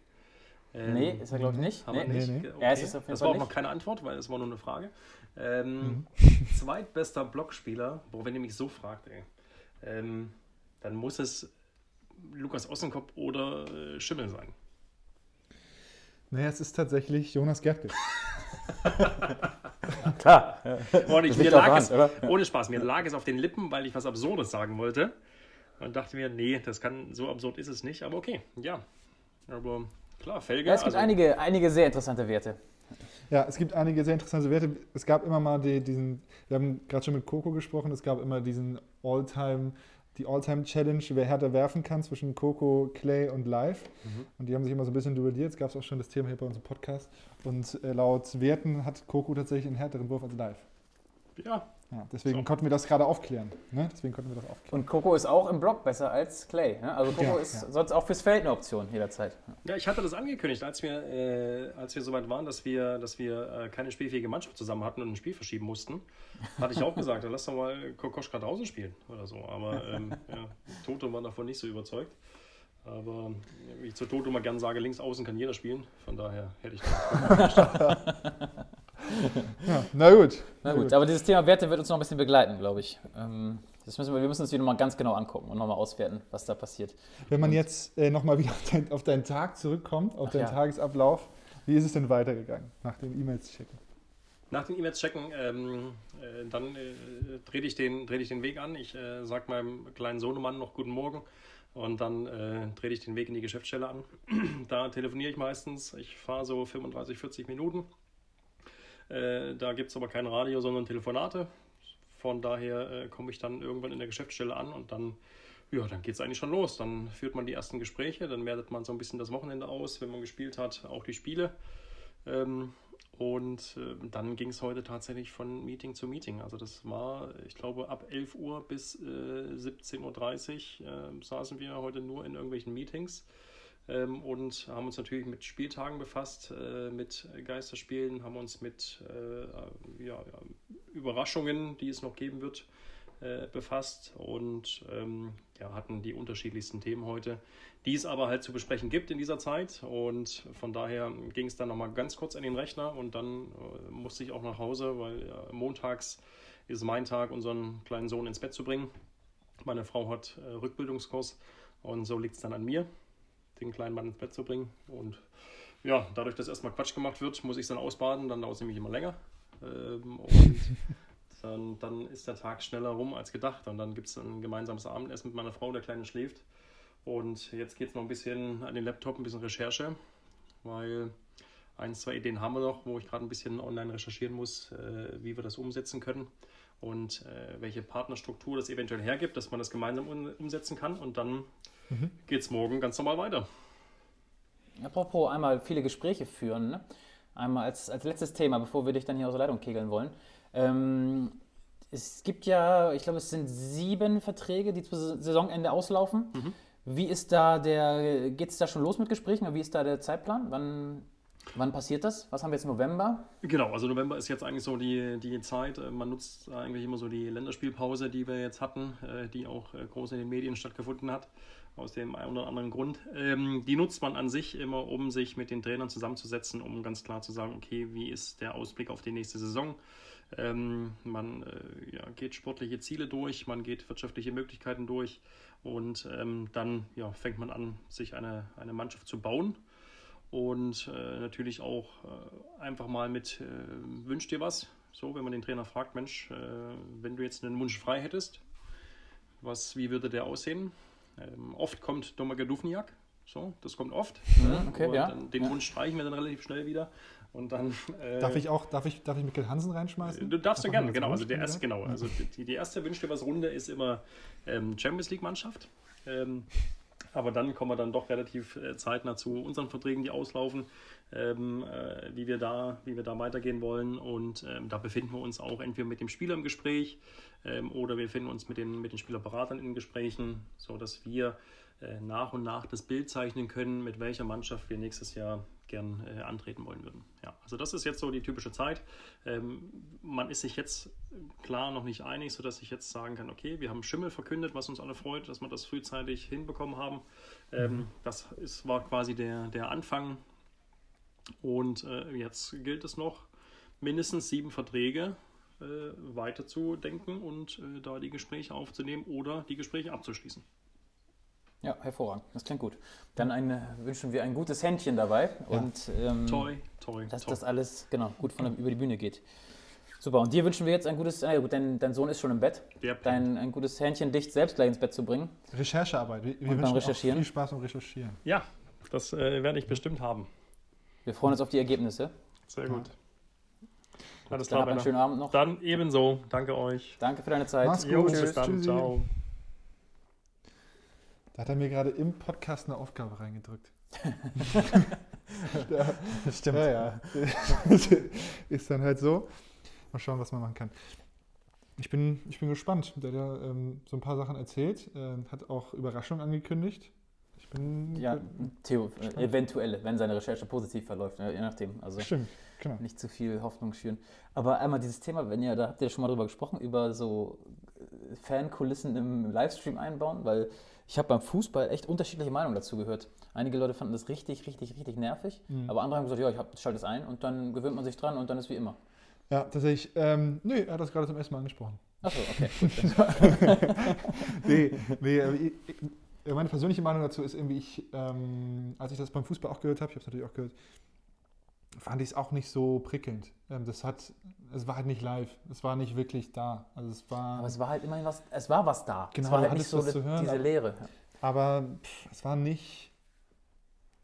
Ähm, nee, ist er glaube ich nicht. Haben nee. wir nicht. Nee, nee. Okay. Er ist es auf jeden das Fall war auch noch keine Antwort, weil es war nur eine Frage. Ähm, mhm. Zweitbester Blockspieler, boah, wenn ihr mich so fragt, ey, ähm, dann muss es Lukas Ossenkopf oder äh, Schimmel sein. Naja, es ist tatsächlich Jonas Gerke. Klar. Und ich, mir lag es, ohne Spaß, mir lag es auf den Lippen, weil ich was Absurdes sagen wollte. Und dachte mir, nee, das kann, so absurd ist es nicht, aber okay, ja. Aber klar, Felge. Ja, es gibt also, einige, einige sehr interessante Werte. Ja, es gibt einige sehr interessante Werte. Es gab immer mal die, diesen, wir haben gerade schon mit Coco gesprochen, es gab immer diesen All-Time die All-Time-Challenge, wer härter werfen kann zwischen Coco, Clay und Live. Mhm. Und die haben sich immer so ein bisschen duelliert. Es gab auch schon das Thema hier bei unserem Podcast. Und äh, laut Werten hat Coco tatsächlich einen härteren Wurf als Live. Ja. Ja deswegen so. konnten wir das gerade aufklären. Ne? Deswegen konnten wir das aufklären. Und Coco ist auch im Block besser als Clay. Ne? Also Coco ja, ist ja. sonst auch fürs Feld eine Option jederzeit. Ja, ich hatte das angekündigt, als wir, äh, als wir soweit waren, dass wir, dass wir äh, keine spielfähige Mannschaft zusammen hatten und ein Spiel verschieben mussten. Hatte ich auch gesagt, dann lass doch mal Kokoschka draußen spielen oder so. Aber ähm, ja, Toto war davon nicht so überzeugt. Aber wie ich zu Toto mal gern sage, links außen kann jeder spielen. Von daher hätte ich das. Ja, na gut. Na gut, aber dieses Thema Werte wird uns noch ein bisschen begleiten, glaube ich. Ähm, das müssen wir, wir müssen uns wieder mal ganz genau angucken und nochmal auswerten, was da passiert. Wenn man und jetzt äh, nochmal wieder auf, dein, auf, deinen Tag zurückkommt, auf deinen ja. Tagesablauf, wie ist es denn weitergegangen nach den E-Mails checken? Nach den E-Mails checken, ähm, äh, dann äh, drehe ich, den, dreh ich den Weg an. Ich äh, sage meinem kleinen Sohnemann noch Guten Morgen und dann äh, drehe ich den Weg in die Geschäftsstelle an. da telefoniere ich meistens. Ich fahre so 35, 40 Minuten. Äh, da gibt es aber kein Radio, sondern Telefonate. Von daher äh, komme ich dann irgendwann in der Geschäftsstelle an und dann, ja, dann geht es eigentlich schon los. Dann führt man die ersten Gespräche, dann wertet man so ein bisschen das Wochenende aus, wenn man gespielt hat, auch die Spiele. Ähm, und äh, dann ging es heute tatsächlich von Meeting zu Meeting. Also das war, ich glaube, ab 11 Uhr bis äh, 17.30 Uhr äh, saßen wir heute nur in irgendwelchen Meetings ähm, und haben uns natürlich mit Spieltagen befasst, äh, mit Geisterspielen, haben uns mit äh, ja, Überraschungen, die es noch geben wird, äh, befasst und ähm, ja, hatten die unterschiedlichsten Themen heute, die es aber halt zu besprechen gibt in dieser Zeit. Und von daher ging es dann nochmal ganz kurz an den Rechner und dann äh, musste ich auch nach Hause, weil montags ist mein Tag, unseren kleinen Sohn ins Bett zu bringen. Meine Frau hat äh, Rückbildungskurs und so liegt es dann an mir, den kleinen Mann ins Bett zu bringen. Und ja, dadurch, dass erstmal Quatsch gemacht wird, muss ich es dann ausbaden, dann dauert es nämlich immer länger. Ähm, und dann, dann ist der Tag schneller rum als gedacht. Und dann gibt es ein gemeinsames Abendessen mit meiner Frau, der Kleine schläft. Und jetzt geht es noch ein bisschen an den Laptop, ein bisschen Recherche, weil ein, zwei Ideen haben wir noch, wo ich gerade ein bisschen online recherchieren muss, äh, wie wir das umsetzen können und äh, welche Partnerstruktur das eventuell hergibt, dass man das gemeinsam um, umsetzen kann. Und dann mhm. geht es morgen ganz normal weiter. Apropos einmal viele Gespräche führen. Ne? Einmal als, als letztes Thema, bevor wir dich dann hier aus der Leitung kegeln wollen. Ähm, es gibt ja, ich glaube, es sind sieben Verträge, die zu Saisonende auslaufen. Mhm. Wie ist da der, geht es da schon los mit Gesprächen? Wie ist da der Zeitplan? Wann, wann passiert das? Was haben wir jetzt November? Genau, also November ist jetzt eigentlich so die, die Zeit. Man nutzt eigentlich immer so die Länderspielpause, die wir jetzt hatten, äh, die auch äh, groß in den Medien stattgefunden hat, aus dem einen oder anderen Grund. Ähm, die nutzt man an sich immer, um sich mit den Trainern zusammenzusetzen, um ganz klar zu sagen, okay, wie ist der Ausblick auf die nächste Saison? Ähm, man äh, ja, geht sportliche Ziele durch, man geht wirtschaftliche Möglichkeiten durch und ähm, dann ja, fängt man an, sich eine, eine Mannschaft zu bauen. Und äh, natürlich auch äh, einfach mal mit äh, Wünsch dir was. So, wenn man den Trainer fragt, Mensch, äh, wenn du jetzt einen Wunsch frei hättest, was, wie würde der aussehen? Ähm, oft kommt Domaga Dufniak, so, das kommt oft. Mhm, okay, ja. Dann, den ja. Wunsch streichen wir dann relativ schnell wieder. Und dann, äh, darf ich auch, darf ich, darf ich Mikkel Hansen reinschmeißen? Du darfst du gerne, genau. Also der erste, genau. Also die, die erste Wünsch dir was Runde ist immer ähm, Champions League Mannschaft. Ähm, Aber dann kommen wir dann doch relativ äh, zeitnah zu unseren Verträgen, die auslaufen, ähm, äh, wie, wir da, wie wir da weitergehen wollen. Und ähm, da befinden wir uns auch entweder mit dem Spieler im Gespräch ähm, oder wir befinden uns mit den, mit den Spielerberatern in Gesprächen, sodass wir äh, nach und nach das Bild zeichnen können, mit welcher Mannschaft wir nächstes Jahr gern äh, antreten wollen würden. Ja, also das ist jetzt so die typische Zeit. Ähm, man ist sich jetzt klar noch nicht einig, sodass ich jetzt sagen kann, okay, wir haben Schimmel verkündet, was uns alle freut, dass wir das frühzeitig hinbekommen haben. Ähm, mhm. Das ist, war quasi der, der Anfang. Und äh, jetzt gilt es noch, mindestens sieben Verträge äh, weiterzudenken und äh, da die Gespräche aufzunehmen oder die Gespräche abzuschließen. Ja, hervorragend. Das klingt gut. Dann ein, wünschen wir ein gutes Händchen dabei ja. und ähm, toi, toi, dass toi. das alles genau, gut von der, über die Bühne geht. Super. Und dir wünschen wir jetzt ein gutes, äh, gut, dein, dein Sohn ist schon im Bett, dein, ein gutes Händchen dich selbst gleich ins Bett zu bringen. Recherchearbeit. Wir, wir und beim Recherchieren. viel Spaß beim Recherchieren. Ja, das äh, werde ich bestimmt haben. Wir freuen uns auf die Ergebnisse. Sehr gut. Ja. Alles klar, einen schönen Abend noch. Dann ebenso. Danke euch. Danke für deine Zeit. Mach's gut. Jo, bis dann. Tschüssi. Ciao. Da hat er mir gerade im Podcast eine Aufgabe reingedrückt. ja, das stimmt. Ja, ja. Ist dann halt so. Mal schauen, was man machen kann. Ich bin, ich bin gespannt. Der hat ja ähm, so ein paar Sachen erzählt, äh, hat auch Überraschungen angekündigt. Ja, Theo, äh, eventuell, wenn seine Recherche positiv verläuft, je nachdem. Also Stimmt, genau. nicht zu viel Hoffnung schüren. Aber einmal dieses Thema, wenn ihr, da habt ihr schon mal drüber gesprochen, über so äh, Fankulissen im Livestream einbauen, weil ich habe beim Fußball echt unterschiedliche Meinungen dazu gehört. Einige Leute fanden das richtig, richtig, richtig nervig, mhm. aber andere haben gesagt, ja, ich schalte es ein und dann gewöhnt man sich dran und dann ist wie immer. Ja, tatsächlich. Ähm, nee, er hat das gerade zum ersten Mal angesprochen. Achso, okay. nee, nee, meine persönliche Meinung dazu ist irgendwie, ich, ähm, als ich das beim Fußball auch gehört habe, ich habe es natürlich auch gehört, fand ich es auch nicht so prickelnd. Ähm, das hat, es war halt nicht live, es war nicht wirklich da. Also es war. Aber es war halt immerhin was, es war was da. Genau, es war halt nicht so zu hören, diese Leere. Aber pff, es war nicht,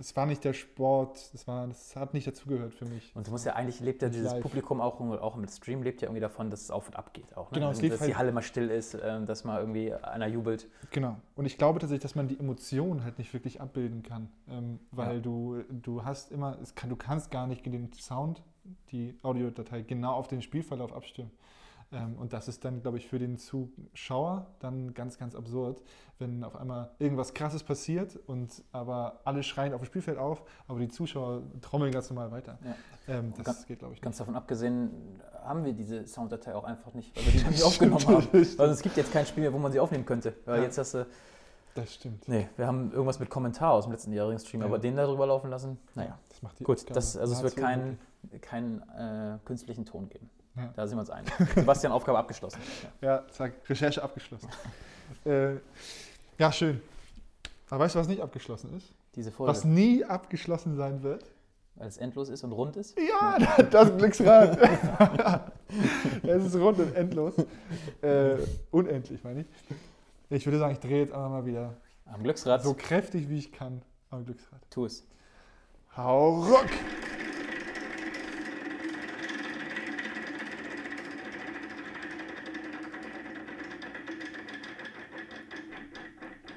es war nicht der Sport, das, war, das hat nicht dazugehört für mich. Und du musst ja eigentlich, lebt ja dieses live. Publikum auch, auch mit Stream, lebt ja irgendwie davon, dass es auf und ab geht auch. Ne? Genau, es lief dass halt die Halle mal still ist, ähm, dass mal irgendwie einer jubelt. Genau. Und ich glaube tatsächlich, dass man die Emotionen halt nicht wirklich abbilden kann. Ähm, weil ja. du, du hast immer, kann, du kannst gar nicht den Sound, die Audiodatei, genau auf den Spielverlauf abstimmen. Ähm, und das ist dann, glaube ich, für den Zuschauer dann ganz, ganz absurd, wenn auf einmal irgendwas Krasses passiert und aber alle schreien auf dem Spielfeld auf, aber die Zuschauer trommeln ganz normal weiter. Ja. Ähm, das ganz, geht, glaube ich, nicht. Ganz davon abgesehen haben wir diese Sounddatei auch einfach nicht, weil wir die nicht aufgenommen haben. Also es gibt jetzt kein Spiel mehr, wo man sie aufnehmen könnte. Weil ja. jetzt hast du. Das stimmt. Nee, wir haben irgendwas mit Kommentar aus dem letzten jährigen Stream, ja. aber den da drüber laufen lassen, naja. Das macht die Gut, das, also es wird keinen kein, äh, künstlichen Ton geben. Ja. Da sind wir uns einig. Sebastian, Aufgabe abgeschlossen. Ja, ja zack, Recherche abgeschlossen. äh, ja, schön. Aber weißt du, was nicht abgeschlossen ist? Diese Folge. Was nie abgeschlossen sein wird? Weil es endlos ist und rund ist? Ja, das Glücksrad. es ist rund und endlos. Äh, unendlich, meine ich. Ich würde sagen, ich drehe jetzt einfach mal wieder. Am Glücksrad? So kräftig wie ich kann am Glücksrad. Tu es. Hau ruck!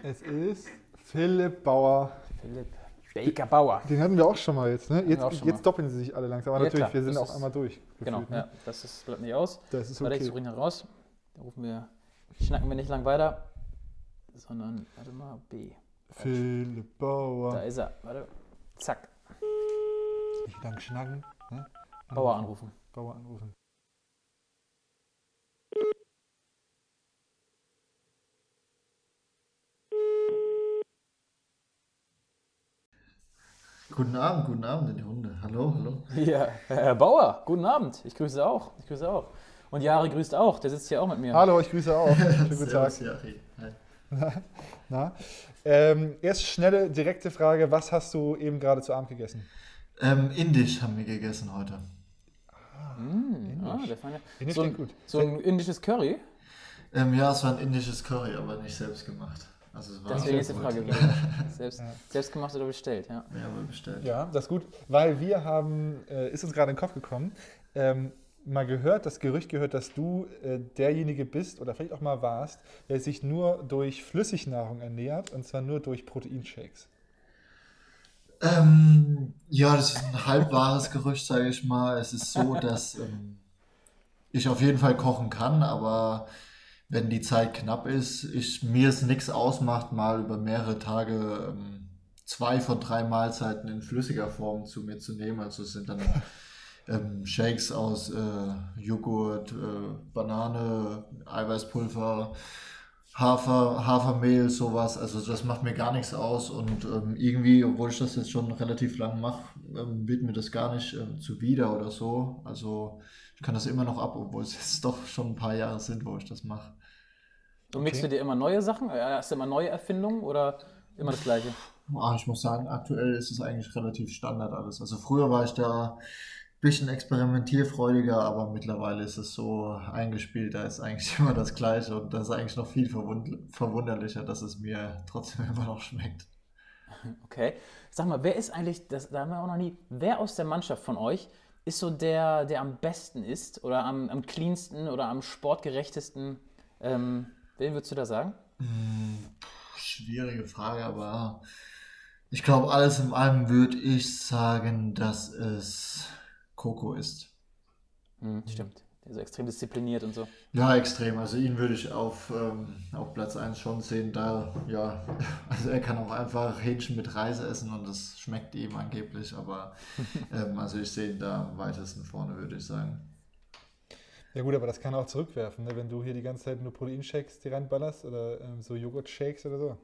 Es ist Philipp Bauer. Philipp Baker Bauer. Den hatten wir auch schon mal jetzt, ne? Jetzt, jetzt doppeln sie sich alle langsam. Aber ja, natürlich, klar, wir sind auch einmal durch. Genau, gefühlt, ne? ja, das ist, bleibt nicht aus. Das ist okay. Warte, ich suche ihn heraus. Da rufen wir, schnacken wir nicht lang weiter, sondern, warte mal, B. Philipp Bauer. Da ist er. Warte, zack. Nicht lang schnacken. Ne? Bauer anrufen. Bauer anrufen. Guten Abend, guten Abend in die Runde. Hallo, hallo. Ja, Herr Bauer, guten Abend. Ich grüße auch. Ich grüße auch. Und Jari grüßt auch. Der sitzt hier auch mit mir. Hallo, ich grüße auch. Schönen guten Tag. Jari. Hi. Na, na? Ähm, erst schnelle, direkte Frage. Was hast du eben gerade zu Abend gegessen? Ähm, Indisch haben wir gegessen heute. Ah, mmh, ah, der feine. Indisch so, ein, gut. so ein indisches Curry? Ähm, ja, es war ein indisches Curry, aber nicht selbst gemacht. Also es war das wäre die nächste Frage. selbst, ja. selbst gemacht oder bestellt, ja. Ja, aber bestellt. Ja, das ist gut, weil wir haben, äh, ist uns gerade in den Kopf gekommen, ähm, mal gehört, das Gerücht gehört, dass du äh, derjenige bist oder vielleicht auch mal warst, der sich nur durch Flüssignahrung ernährt und zwar nur durch Proteinshakes. Ähm, ja, das ist ein halbwahres Gerücht, sage ich mal. Es ist so, dass ähm, ich auf jeden Fall kochen kann, aber wenn die Zeit knapp ist, ich, mir es nichts ausmacht, mal über mehrere Tage ähm, zwei von drei Mahlzeiten in flüssiger Form zu mir zu nehmen. Also es sind dann ähm, Shakes aus äh, Joghurt, äh, Banane, Eiweißpulver, Hafer, Hafermehl, sowas. Also das macht mir gar nichts aus und ähm, irgendwie, obwohl ich das jetzt schon relativ lang mache, ähm, wird mir das gar nicht ähm, zuwider oder so. Also ich kann das immer noch ab, obwohl es jetzt doch schon ein paar Jahre sind, wo ich das mache. Und mixt du dir immer neue Sachen? Äh, hast du immer neue Erfindungen oder immer das gleiche? Ah, ich muss sagen, aktuell ist es eigentlich relativ Standard alles. Also früher war ich da bisschen experimentierfreudiger, aber mittlerweile ist es so eingespielt, da ist eigentlich immer das Gleiche und das ist eigentlich noch viel verwund verwunderlicher, dass es mir trotzdem immer noch schmeckt. Okay. Sag mal, wer ist eigentlich, das, da haben wir auch noch nie, wer aus der Mannschaft von euch ist so der, der am besten ist oder am, am cleansten oder am sportgerechtesten? Ähm, wen würdest du da sagen? Hm, schwierige Frage, aber ich glaube, alles in allem würde ich sagen, dass es Coco ist. Mhm, stimmt. Der ist so extrem diszipliniert und so. Ja, extrem. Also ihn würde ich auf, ähm, auf Platz 1 schon sehen. Da, ja, also er kann auch einfach Hähnchen mit Reis essen und das schmeckt ihm angeblich. Aber ähm, also ich sehe ihn da am weitesten vorne, würde ich sagen. Ja gut, aber das kann auch zurückwerfen, ne? wenn du hier die ganze Zeit nur Proteinshakes die reinballerst oder ähm, so Joghurt-Shakes oder so.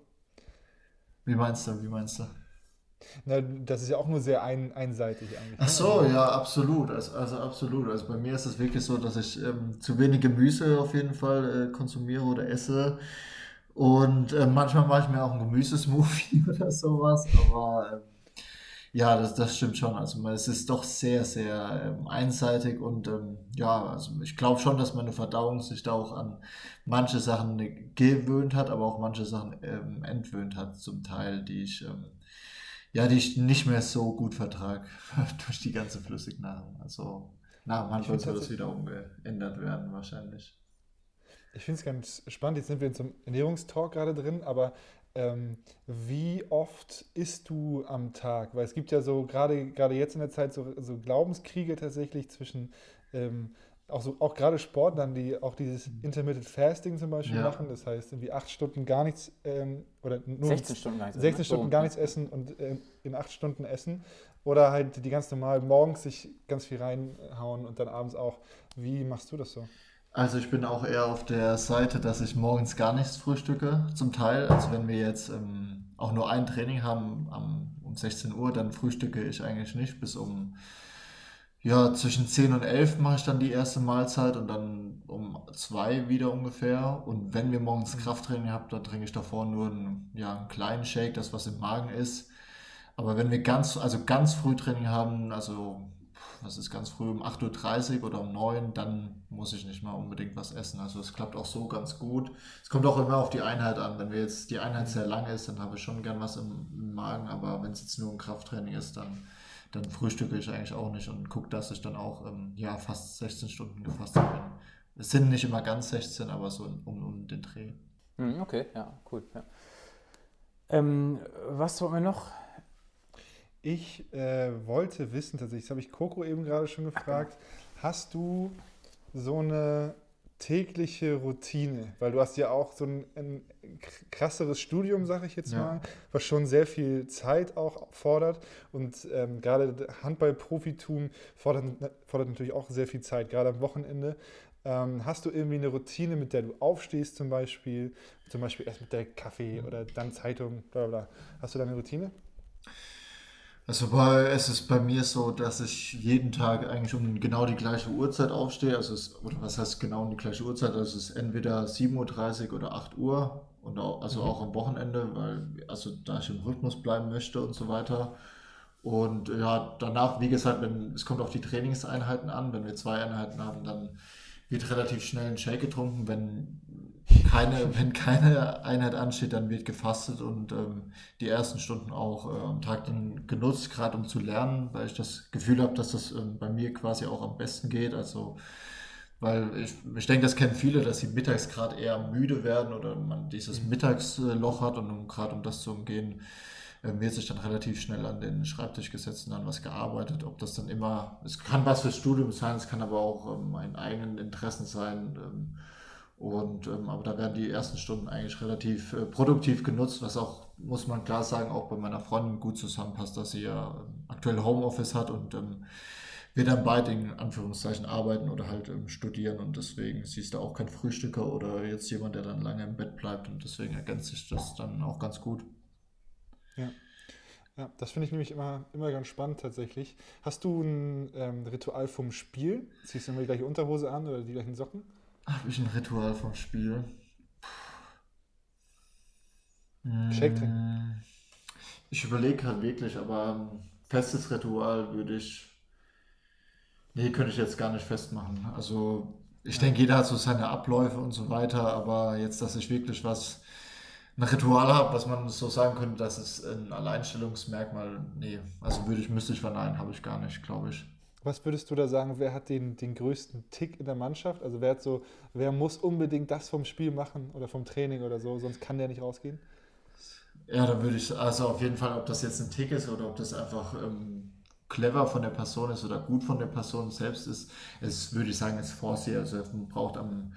Wie meinst du, wie meinst du? Na, das ist ja auch nur sehr ein, einseitig eigentlich. Ach ne? so, ja, absolut. Also, also absolut. Also bei mir ist es wirklich so, dass ich ähm, zu wenig Gemüse auf jeden Fall äh, konsumiere oder esse. Und äh, manchmal mache ich mir auch einen Gemüsesmoothie oder sowas. Aber ähm, ja, das, das stimmt schon. Also es ist doch sehr, sehr ähm, einseitig und ähm, ja, also ich glaube schon, dass meine Verdauung sich da auch an manche Sachen gewöhnt hat, aber auch manche Sachen ähm, entwöhnt hat, zum Teil, die ich ähm, ja, die ich nicht mehr so gut vertrage durch die ganze Flüssignahrung. Also nach dem Handball soll das wieder umgeändert werden wahrscheinlich. Ich finde es ganz spannend. Jetzt sind wir in so einem Ernährungstalk gerade drin, aber ähm, wie oft isst du am Tag? Weil es gibt ja so gerade gerade jetzt in der Zeit so, so Glaubenskriege tatsächlich zwischen ähm, auch, so, auch gerade Sportlern, die auch dieses Intermittent Fasting zum Beispiel ja. machen, das heißt irgendwie acht Stunden gar nichts ähm, oder nur 16 Stunden gar nichts, 16 Stunden gar nichts essen und äh, in acht Stunden essen oder halt die ganz normal morgens sich ganz viel reinhauen und dann abends auch. Wie machst du das so? Also ich bin auch eher auf der Seite, dass ich morgens gar nichts frühstücke, zum Teil. Also wenn wir jetzt ähm, auch nur ein Training haben um, um 16 Uhr, dann frühstücke ich eigentlich nicht bis um ja, zwischen 10 und 11 mache ich dann die erste Mahlzeit und dann um 2 wieder ungefähr. Und wenn wir morgens mhm. Krafttraining haben, dann trinke ich davor nur einen, ja, einen kleinen Shake, das was im Magen ist. Aber wenn wir ganz, also ganz früh Training haben, also was ist ganz früh um 8.30 Uhr oder um 9 dann muss ich nicht mal unbedingt was essen. Also es klappt auch so ganz gut. Es kommt auch immer auf die Einheit an. Wenn wir jetzt die Einheit sehr lang ist, dann habe ich schon gern was im, Magen, aber wenn es jetzt nur ein Krafttraining ist, dann dann frühstücke ich eigentlich auch nicht und gucke, dass ich dann auch ähm, ja, fast 16 Stunden gefastet bin. Es sind nicht immer ganz 16, aber so um, um den Dreh. Hm, okay, ja, cool. Ja. Ähm, was wollen wir noch? Ich äh, wollte wissen, tatsächlich, das habe ich Coco eben gerade schon gefragt, hast du so eine tägliche Routine? Weil du hast ja auch so ein, ein krasseres Studium, sage ich jetzt ja. mal, was schon sehr viel Zeit auch fordert. Und ähm, gerade Handball-Profitum fordert, fordert natürlich auch sehr viel Zeit, gerade am Wochenende. Ähm, hast du irgendwie eine Routine, mit der du aufstehst zum Beispiel? Zum Beispiel erst mit der Kaffee oder dann Zeitung, bla bla. Hast du da eine Routine? Also bei, es ist bei mir so, dass ich jeden Tag eigentlich um genau die gleiche Uhrzeit aufstehe. Also es, oder was heißt genau um die gleiche Uhrzeit? Also es ist entweder 7.30 Uhr oder 8 Uhr. Und auch, also mhm. auch am Wochenende, weil also da ich im Rhythmus bleiben möchte und so weiter. Und ja, danach, wie gesagt, wenn, es kommt auf die Trainingseinheiten an. Wenn wir zwei Einheiten haben, dann wird relativ schnell ein Shake getrunken. Wenn keine, wenn keine Einheit ansteht, dann wird gefastet und ähm, die ersten Stunden auch äh, am Tag dann genutzt, gerade um zu lernen, weil ich das Gefühl habe, dass das ähm, bei mir quasi auch am besten geht. Also weil ich, ich denke, das kennen viele, dass sie mittags gerade eher müde werden oder man dieses mhm. Mittagsloch hat und um, gerade um das zu umgehen, äh, wird sich dann relativ schnell an den Schreibtisch gesetzt und dann was gearbeitet. Ob das dann immer, es kann was fürs Studium sein, es kann aber auch ähm, meinen eigenen Interessen sein. Ähm, und ähm, aber da werden die ersten Stunden eigentlich relativ äh, produktiv genutzt, was auch, muss man klar sagen, auch bei meiner Freundin gut zusammenpasst, dass sie ja ähm, aktuell Homeoffice hat und ähm, wir dann beide in Anführungszeichen arbeiten oder halt ähm, studieren und deswegen siehst du auch kein Frühstücker oder jetzt jemand, der dann lange im Bett bleibt und deswegen ergänzt sich das dann auch ganz gut. Ja. Ja, das finde ich nämlich immer, immer ganz spannend tatsächlich. Hast du ein ähm, Ritual vom Spiel? Ziehst du immer die gleiche Unterhose an oder die gleichen Socken? Habe ich ein Ritual vom Spiel? Shake. Mm, ich überlege halt wirklich, aber ein festes Ritual würde ich Nee, könnte ich jetzt gar nicht festmachen. Also ich denke, jeder hat so seine Abläufe und so weiter, aber jetzt, dass ich wirklich was, ein Ritual habe, was man so sagen könnte, das ist ein Alleinstellungsmerkmal, nee, also würde ich, müsste ich verneinen, habe ich gar nicht, glaube ich. Was würdest du da sagen, wer hat den, den größten Tick in der Mannschaft? Also wer hat so, wer muss unbedingt das vom Spiel machen oder vom Training oder so, sonst kann der nicht rausgehen? Ja, da würde ich, also auf jeden Fall, ob das jetzt ein Tick ist oder ob das einfach ähm, clever von der Person ist oder gut von der Person selbst ist, es würde ich sagen, ist Forsey. Also er braucht am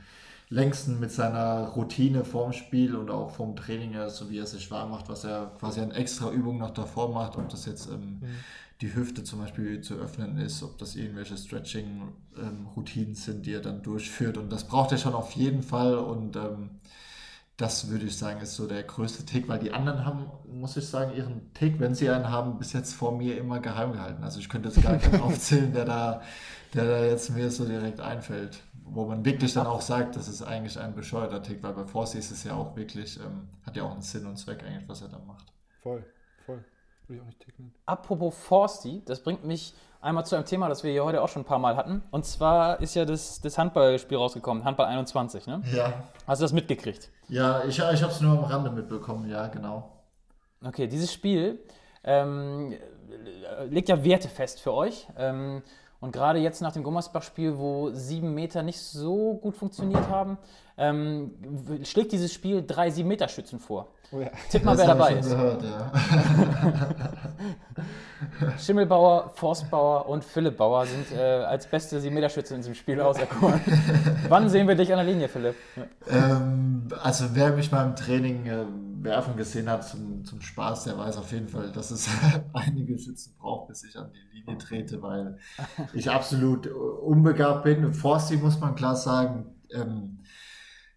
längsten mit seiner Routine vorm Spiel und auch vom Training, so wie er sich warm macht, was er quasi an extra Übungen noch davor macht, ob das jetzt ähm, mhm. Die Hüfte zum Beispiel zu öffnen ist, ob das irgendwelche Stretching-Routinen ähm, sind, die er dann durchführt. Und das braucht er schon auf jeden Fall und ähm, das würde ich sagen, ist so der größte Tick, weil die anderen haben, muss ich sagen, ihren Tick, wenn sie einen haben, bis jetzt vor mir immer geheim gehalten. Also ich könnte jetzt gar keinen aufzählen, der da, der da jetzt mir so direkt einfällt. Wo man wirklich dann auch sagt, das ist eigentlich ein bescheuerter Tick, weil bei Force ist es ja auch wirklich, ähm, hat ja auch einen Sinn und Zweck eigentlich, was er da macht. Voll, voll. Würde ich auch nicht ticken. Apropos Forsty, das bringt mich einmal zu einem Thema, das wir hier heute auch schon ein paar Mal hatten. Und zwar ist ja das, das Handballspiel rausgekommen, Handball 21, ne? Ja. Hast du das mitgekriegt? Ja, ich, ich habe es nur am Rande mitbekommen, ja, genau. Okay, dieses Spiel ähm, legt ja Werte fest für euch. Ähm, und gerade jetzt nach dem Gummersbach-Spiel, wo sieben Meter nicht so gut funktioniert haben, ähm, schlägt dieses Spiel drei sieben Meter Schützen vor. Oh ja. Tipp mal, das wer dabei ist. Gehört, ja. Schimmelbauer, Forstbauer und Philipp Bauer sind äh, als beste 7 Meter Schütze in diesem Spiel auserkoren. Wann sehen wir dich an der Linie, Philipp? Ähm, also wer mich mal im Training äh, werfen gesehen hat zum, zum Spaß, der weiß auf jeden Fall, dass es einige Schützen braucht, bis ich an die Linie trete, weil ich absolut unbegabt bin. Forsti muss man klar sagen, ähm,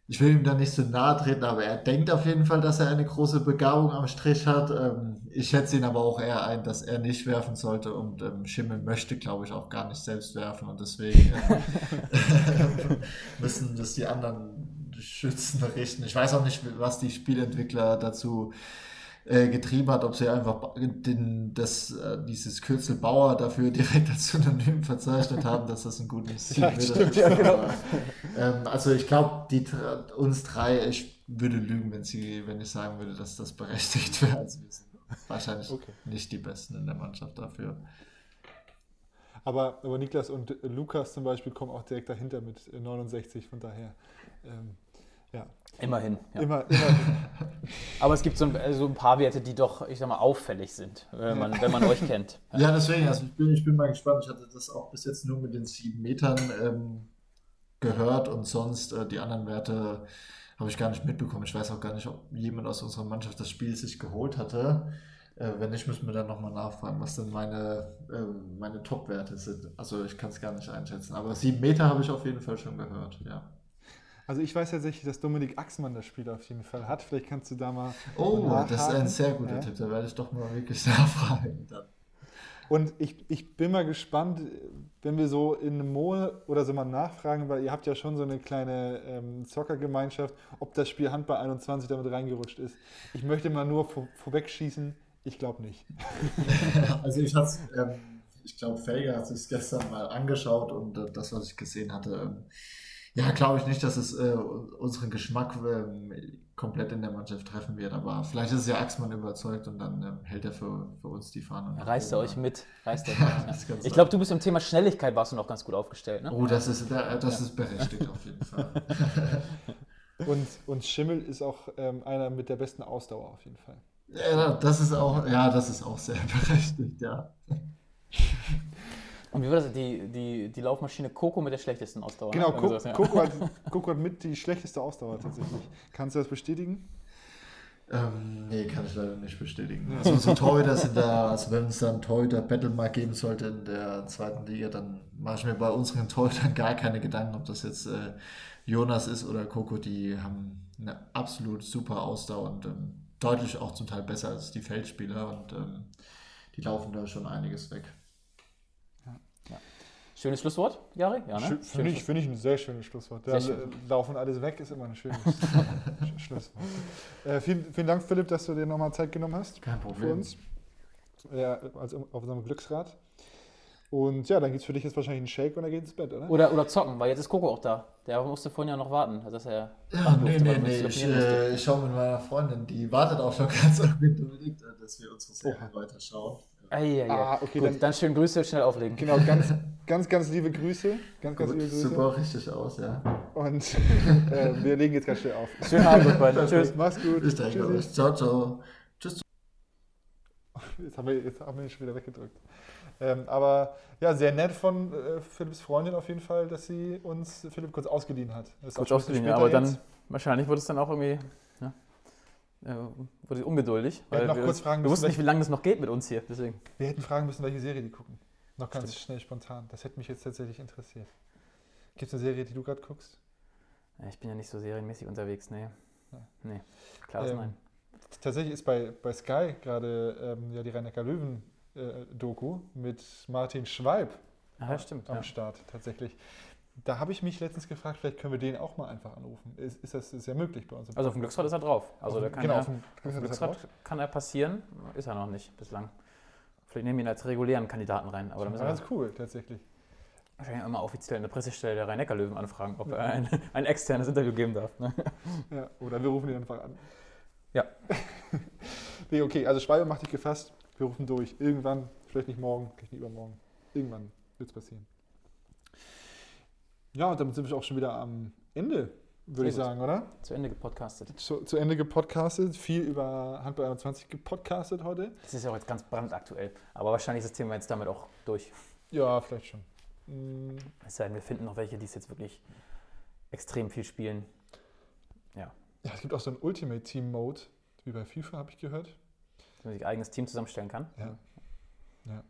ich will ihm da nicht so nahe treten, aber er denkt auf jeden Fall, dass er eine große Begabung am Strich hat. Ähm, ich schätze ihn aber auch eher ein, dass er nicht werfen sollte und ähm, Schimmel möchte, glaube ich, auch gar nicht selbst werfen und deswegen äh, müssen das die anderen Schützen richten. Ich weiß auch nicht, was die Spielentwickler dazu äh, getrieben hat, ob sie einfach den, das, äh, dieses Kürzel Bauer dafür direkt als Synonym verzeichnet haben, dass das ein gutes Ziel ja, stimmt, ja, genau. ähm, also ich glaube, uns drei, ich würde lügen, wenn, sie, wenn ich sagen würde, dass das berechtigt wäre. Also wir sind wahrscheinlich okay. nicht die Besten in der Mannschaft dafür. Aber, aber Niklas und Lukas zum Beispiel kommen auch direkt dahinter mit 69, von daher. Ähm, ja. Immerhin. Ja. Immer, immerhin. Aber es gibt so ein, so ein, paar Werte, die doch, ich sag mal, auffällig sind, wenn man, wenn man euch kennt. Ja, deswegen, also ich bin, ich bin mal gespannt. Ich hatte das auch bis jetzt nur mit den sieben Metern ähm, gehört und sonst äh, die anderen Werte habe ich gar nicht mitbekommen. Ich weiß auch gar nicht, ob jemand aus unserer Mannschaft das Spiel sich geholt hatte. Äh, wenn nicht, müssen wir dann nochmal nachfragen, was denn meine, äh, meine Top-Werte sind. Also ich kann es gar nicht einschätzen. Aber sieben Meter habe ich auf jeden Fall schon gehört, ja. Also ich weiß tatsächlich, dass Dominik Axmann das Spiel auf jeden Fall hat. Vielleicht kannst du da mal. Oh, das ist ein sehr guter ja. Tipp. Da werde ich doch mal wirklich nachfragen. Und ich, ich bin mal gespannt, wenn wir so in einem Monat oder so mal nachfragen, weil ihr habt ja schon so eine kleine ähm, Zockergemeinschaft, ob das Spiel Handball 21 damit reingerutscht ist. Ich möchte mal nur vor, vorwegschießen, ich glaube nicht. also ich hatte ähm, ich glaube, Felger hat sich gestern mal angeschaut und äh, das, was ich gesehen hatte, ähm, Ja, glaube ich nicht, dass es äh, unseren Geschmack ähm, komplett in der Mannschaft treffen wird, aber vielleicht ist ja Axmann überzeugt und dann ähm, hält er für, für uns die Fahne. Reißt er euch mit. Reißt er Ja, mit. Ich glaube, du bist im Thema Schnelligkeit warst du noch ganz gut aufgestellt. Ne? Oh, das ist, da- das ist berechtigt auf jeden Fall. Und, und Schimmel ist auch ähm, einer mit der besten Ausdauer auf jeden Fall. ja, das ist auch, ja, das ist auch sehr berechtigt, ja. Und wie war das? Die, die, die Laufmaschine Coco mit der schlechtesten Ausdauer. ne? Genau, Co sowas, ja. Coco, hat, Coco hat mit die schlechteste Ausdauer tatsächlich. Kannst du das bestätigen? Ähm, nee, kann ich leider nicht bestätigen. Also so Torhüter sind da, also wenn es dann Torhüter-Battle mal geben sollte in der zweiten Liga, dann mache ich mir bei unseren Torhütern gar keine Gedanken, ob das jetzt äh, Jonas ist oder Coco, die haben eine absolut super Ausdauer und ähm, deutlich auch zum Teil besser als die Feldspieler und ähm, die laufen da schon einiges weg. Schönes Schlusswort, Jari? Ja, ne? Finde ich, finde ich ein sehr schönes Schlusswort. Sehr schön. laufen alles weg, ist immer ein schönes Sch- Schlusswort. Äh, vielen, vielen Dank, Philipp, dass du dir nochmal Zeit genommen hast Kein für Problem. uns. Ja, also auf unserem Glücksrad. Und ja, dann gibt es für dich jetzt wahrscheinlich einen Shake und dann geht ins Bett, oder? Oder, oder zocken, weil jetzt ist Coco auch da. Der musste vorhin ja noch warten, dass er Ja, nee, durfte, nee, nee. Ich, äh, ich schaue mit meiner Freundin, die wartet auch schon ganz äh, dass wir unsere Serie weiterschauen. Eieiei. Ah, okay, Gut, dann- dann, schön Grüße, schnell auflegen. Genau, ganz, ganz, ganz liebe Grüße. Ganz, ganz Gut, liebe Grüße. super richtig aus, ja. Und äh, wir legen jetzt ganz schnell auf. Schönen Abend, beiden. Tschüss. Mach's gut. Bis dahin, Tschüssi. euch. Ciao, ciao. Tschüss. Jetzt haben wir, jetzt haben wir ihn schon wieder weggedrückt. Ähm, aber ja, sehr nett von äh, Philipps Freundin auf jeden Fall, dass sie uns Philipp kurz ausgeliehen hat. Das ist Kurz ausgeliehen, ja, aber später dann, jetzt. wahrscheinlich wurde es dann auch irgendwie, wurde ich ungeduldig. Wir hätten noch wir, kurz fragen wir müssen, wussten nicht, wie lange das noch geht mit uns hier, deswegen. Wir hätten fragen müssen, welche Serie die gucken. Noch ganz schnell spontan. Das hätte mich jetzt tatsächlich interessiert. Gibt es eine Serie, die du gerade guckst? Ja, Ich bin ja nicht so serienmäßig unterwegs, nee. Ja. Nee, klar ist Ähm, nein. Tatsächlich ist bei, bei Sky gerade ähm, ja, die Rhein-Neckar-Löwen-Doku mit Martin Schweib Ah, ja, stimmt. am Ja. Start tatsächlich. Da habe ich mich letztens gefragt, vielleicht können wir den auch mal einfach anrufen. Ist, ist das ist ja möglich bei uns? Also auf dem? Glücksrad ist er drauf. Also Auf da kann genau, er, auf dem Glücksrad ist Glücksrad kann er passieren. Ist er noch nicht bislang. Vielleicht nehmen wir ihn als regulären Kandidaten rein. Aber Das wir ganz cool, tatsächlich. wahrscheinlich immer offiziell in der Pressestelle der Rhein-Neckar-Löwen anfragen, ob er ein, ein externes Interview geben darf. Ne? Ja, oder wir rufen ihn einfach an. Ja. nee, okay, also Schwalbe macht dich gefasst. Wir rufen durch. Irgendwann, vielleicht nicht morgen, vielleicht nicht übermorgen. Irgendwann wird es passieren. Ja, und damit sind wir auch schon wieder am Ende, würde ich sagen, oder? Zu Ende gepodcastet. Zu, zu Ende gepodcastet. Viel über Handball 21 gepodcastet heute. Das ist ja auch jetzt ganz brandaktuell. Aber wahrscheinlich ist das Thema jetzt damit auch durch. Ja, vielleicht schon. Mm, Es sei denn, wir finden noch welche, die es jetzt wirklich extrem viel spielen. Ja, es gibt auch so einen Ultimate Team Mode, wie bei FIFA, habe ich gehört. Dass man sich ein eigenes Team zusammenstellen kann. Ja. Ja.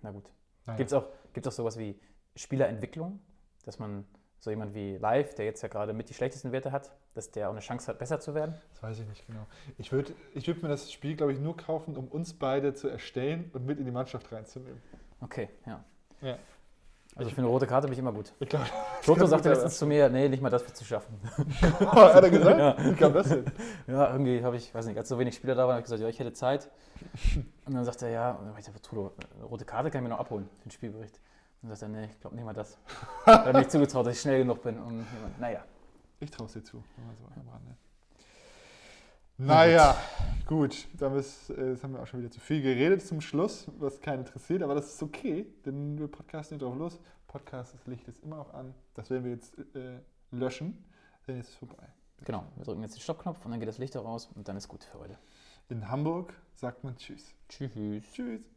Na gut. Naja. Gibt es auch, gibt's auch sowas wie Spielerentwicklung? Dass man so jemand wie Live, der jetzt ja gerade mit die schlechtesten Werte hat, dass der auch eine Chance hat, besser zu werden? Das weiß ich nicht genau. Ich würde ich würd mir das Spiel, glaube ich, nur kaufen, um uns beide zu erstellen und mit in die Mannschaft reinzunehmen. Okay, ja. Ja. Also für eine rote Karte bin ich immer gut. Ich glaube, Toto sagte letztens zu mir, nee, nicht mal das wird zu schaffen. hat er gesagt? Ja. Wie kam das denn? Ja, irgendwie habe ich, weiß nicht, als so wenig Spieler da waren, habe ich gesagt, ja, ich hätte Zeit. Und dann sagt er, ja, und dann habe ich gesagt, Toto, eine rote Karte kann ich mir noch abholen, den Spielbericht. Und dann sagt er, nee, ich glaube nicht mal das. Da habe ich nicht zugetraut, dass ich schnell genug bin. Und naja, Ich traue es dir zu. So am Rande. Naja, gut. Damit ist, äh, jetzt haben wir auch schon wieder zu viel geredet zum Schluss, was keinen interessiert, aber das ist okay, denn wir podcasten nicht drauf los. Podcast, das Licht ist immer auch an. Das werden wir jetzt äh, löschen, denn jetzt ist es vorbei. genau. Wir drücken jetzt den Stoppknopf und dann geht das Licht raus und dann ist gut für heute. In Hamburg sagt man Tschüss. Tschüss. Tschüss.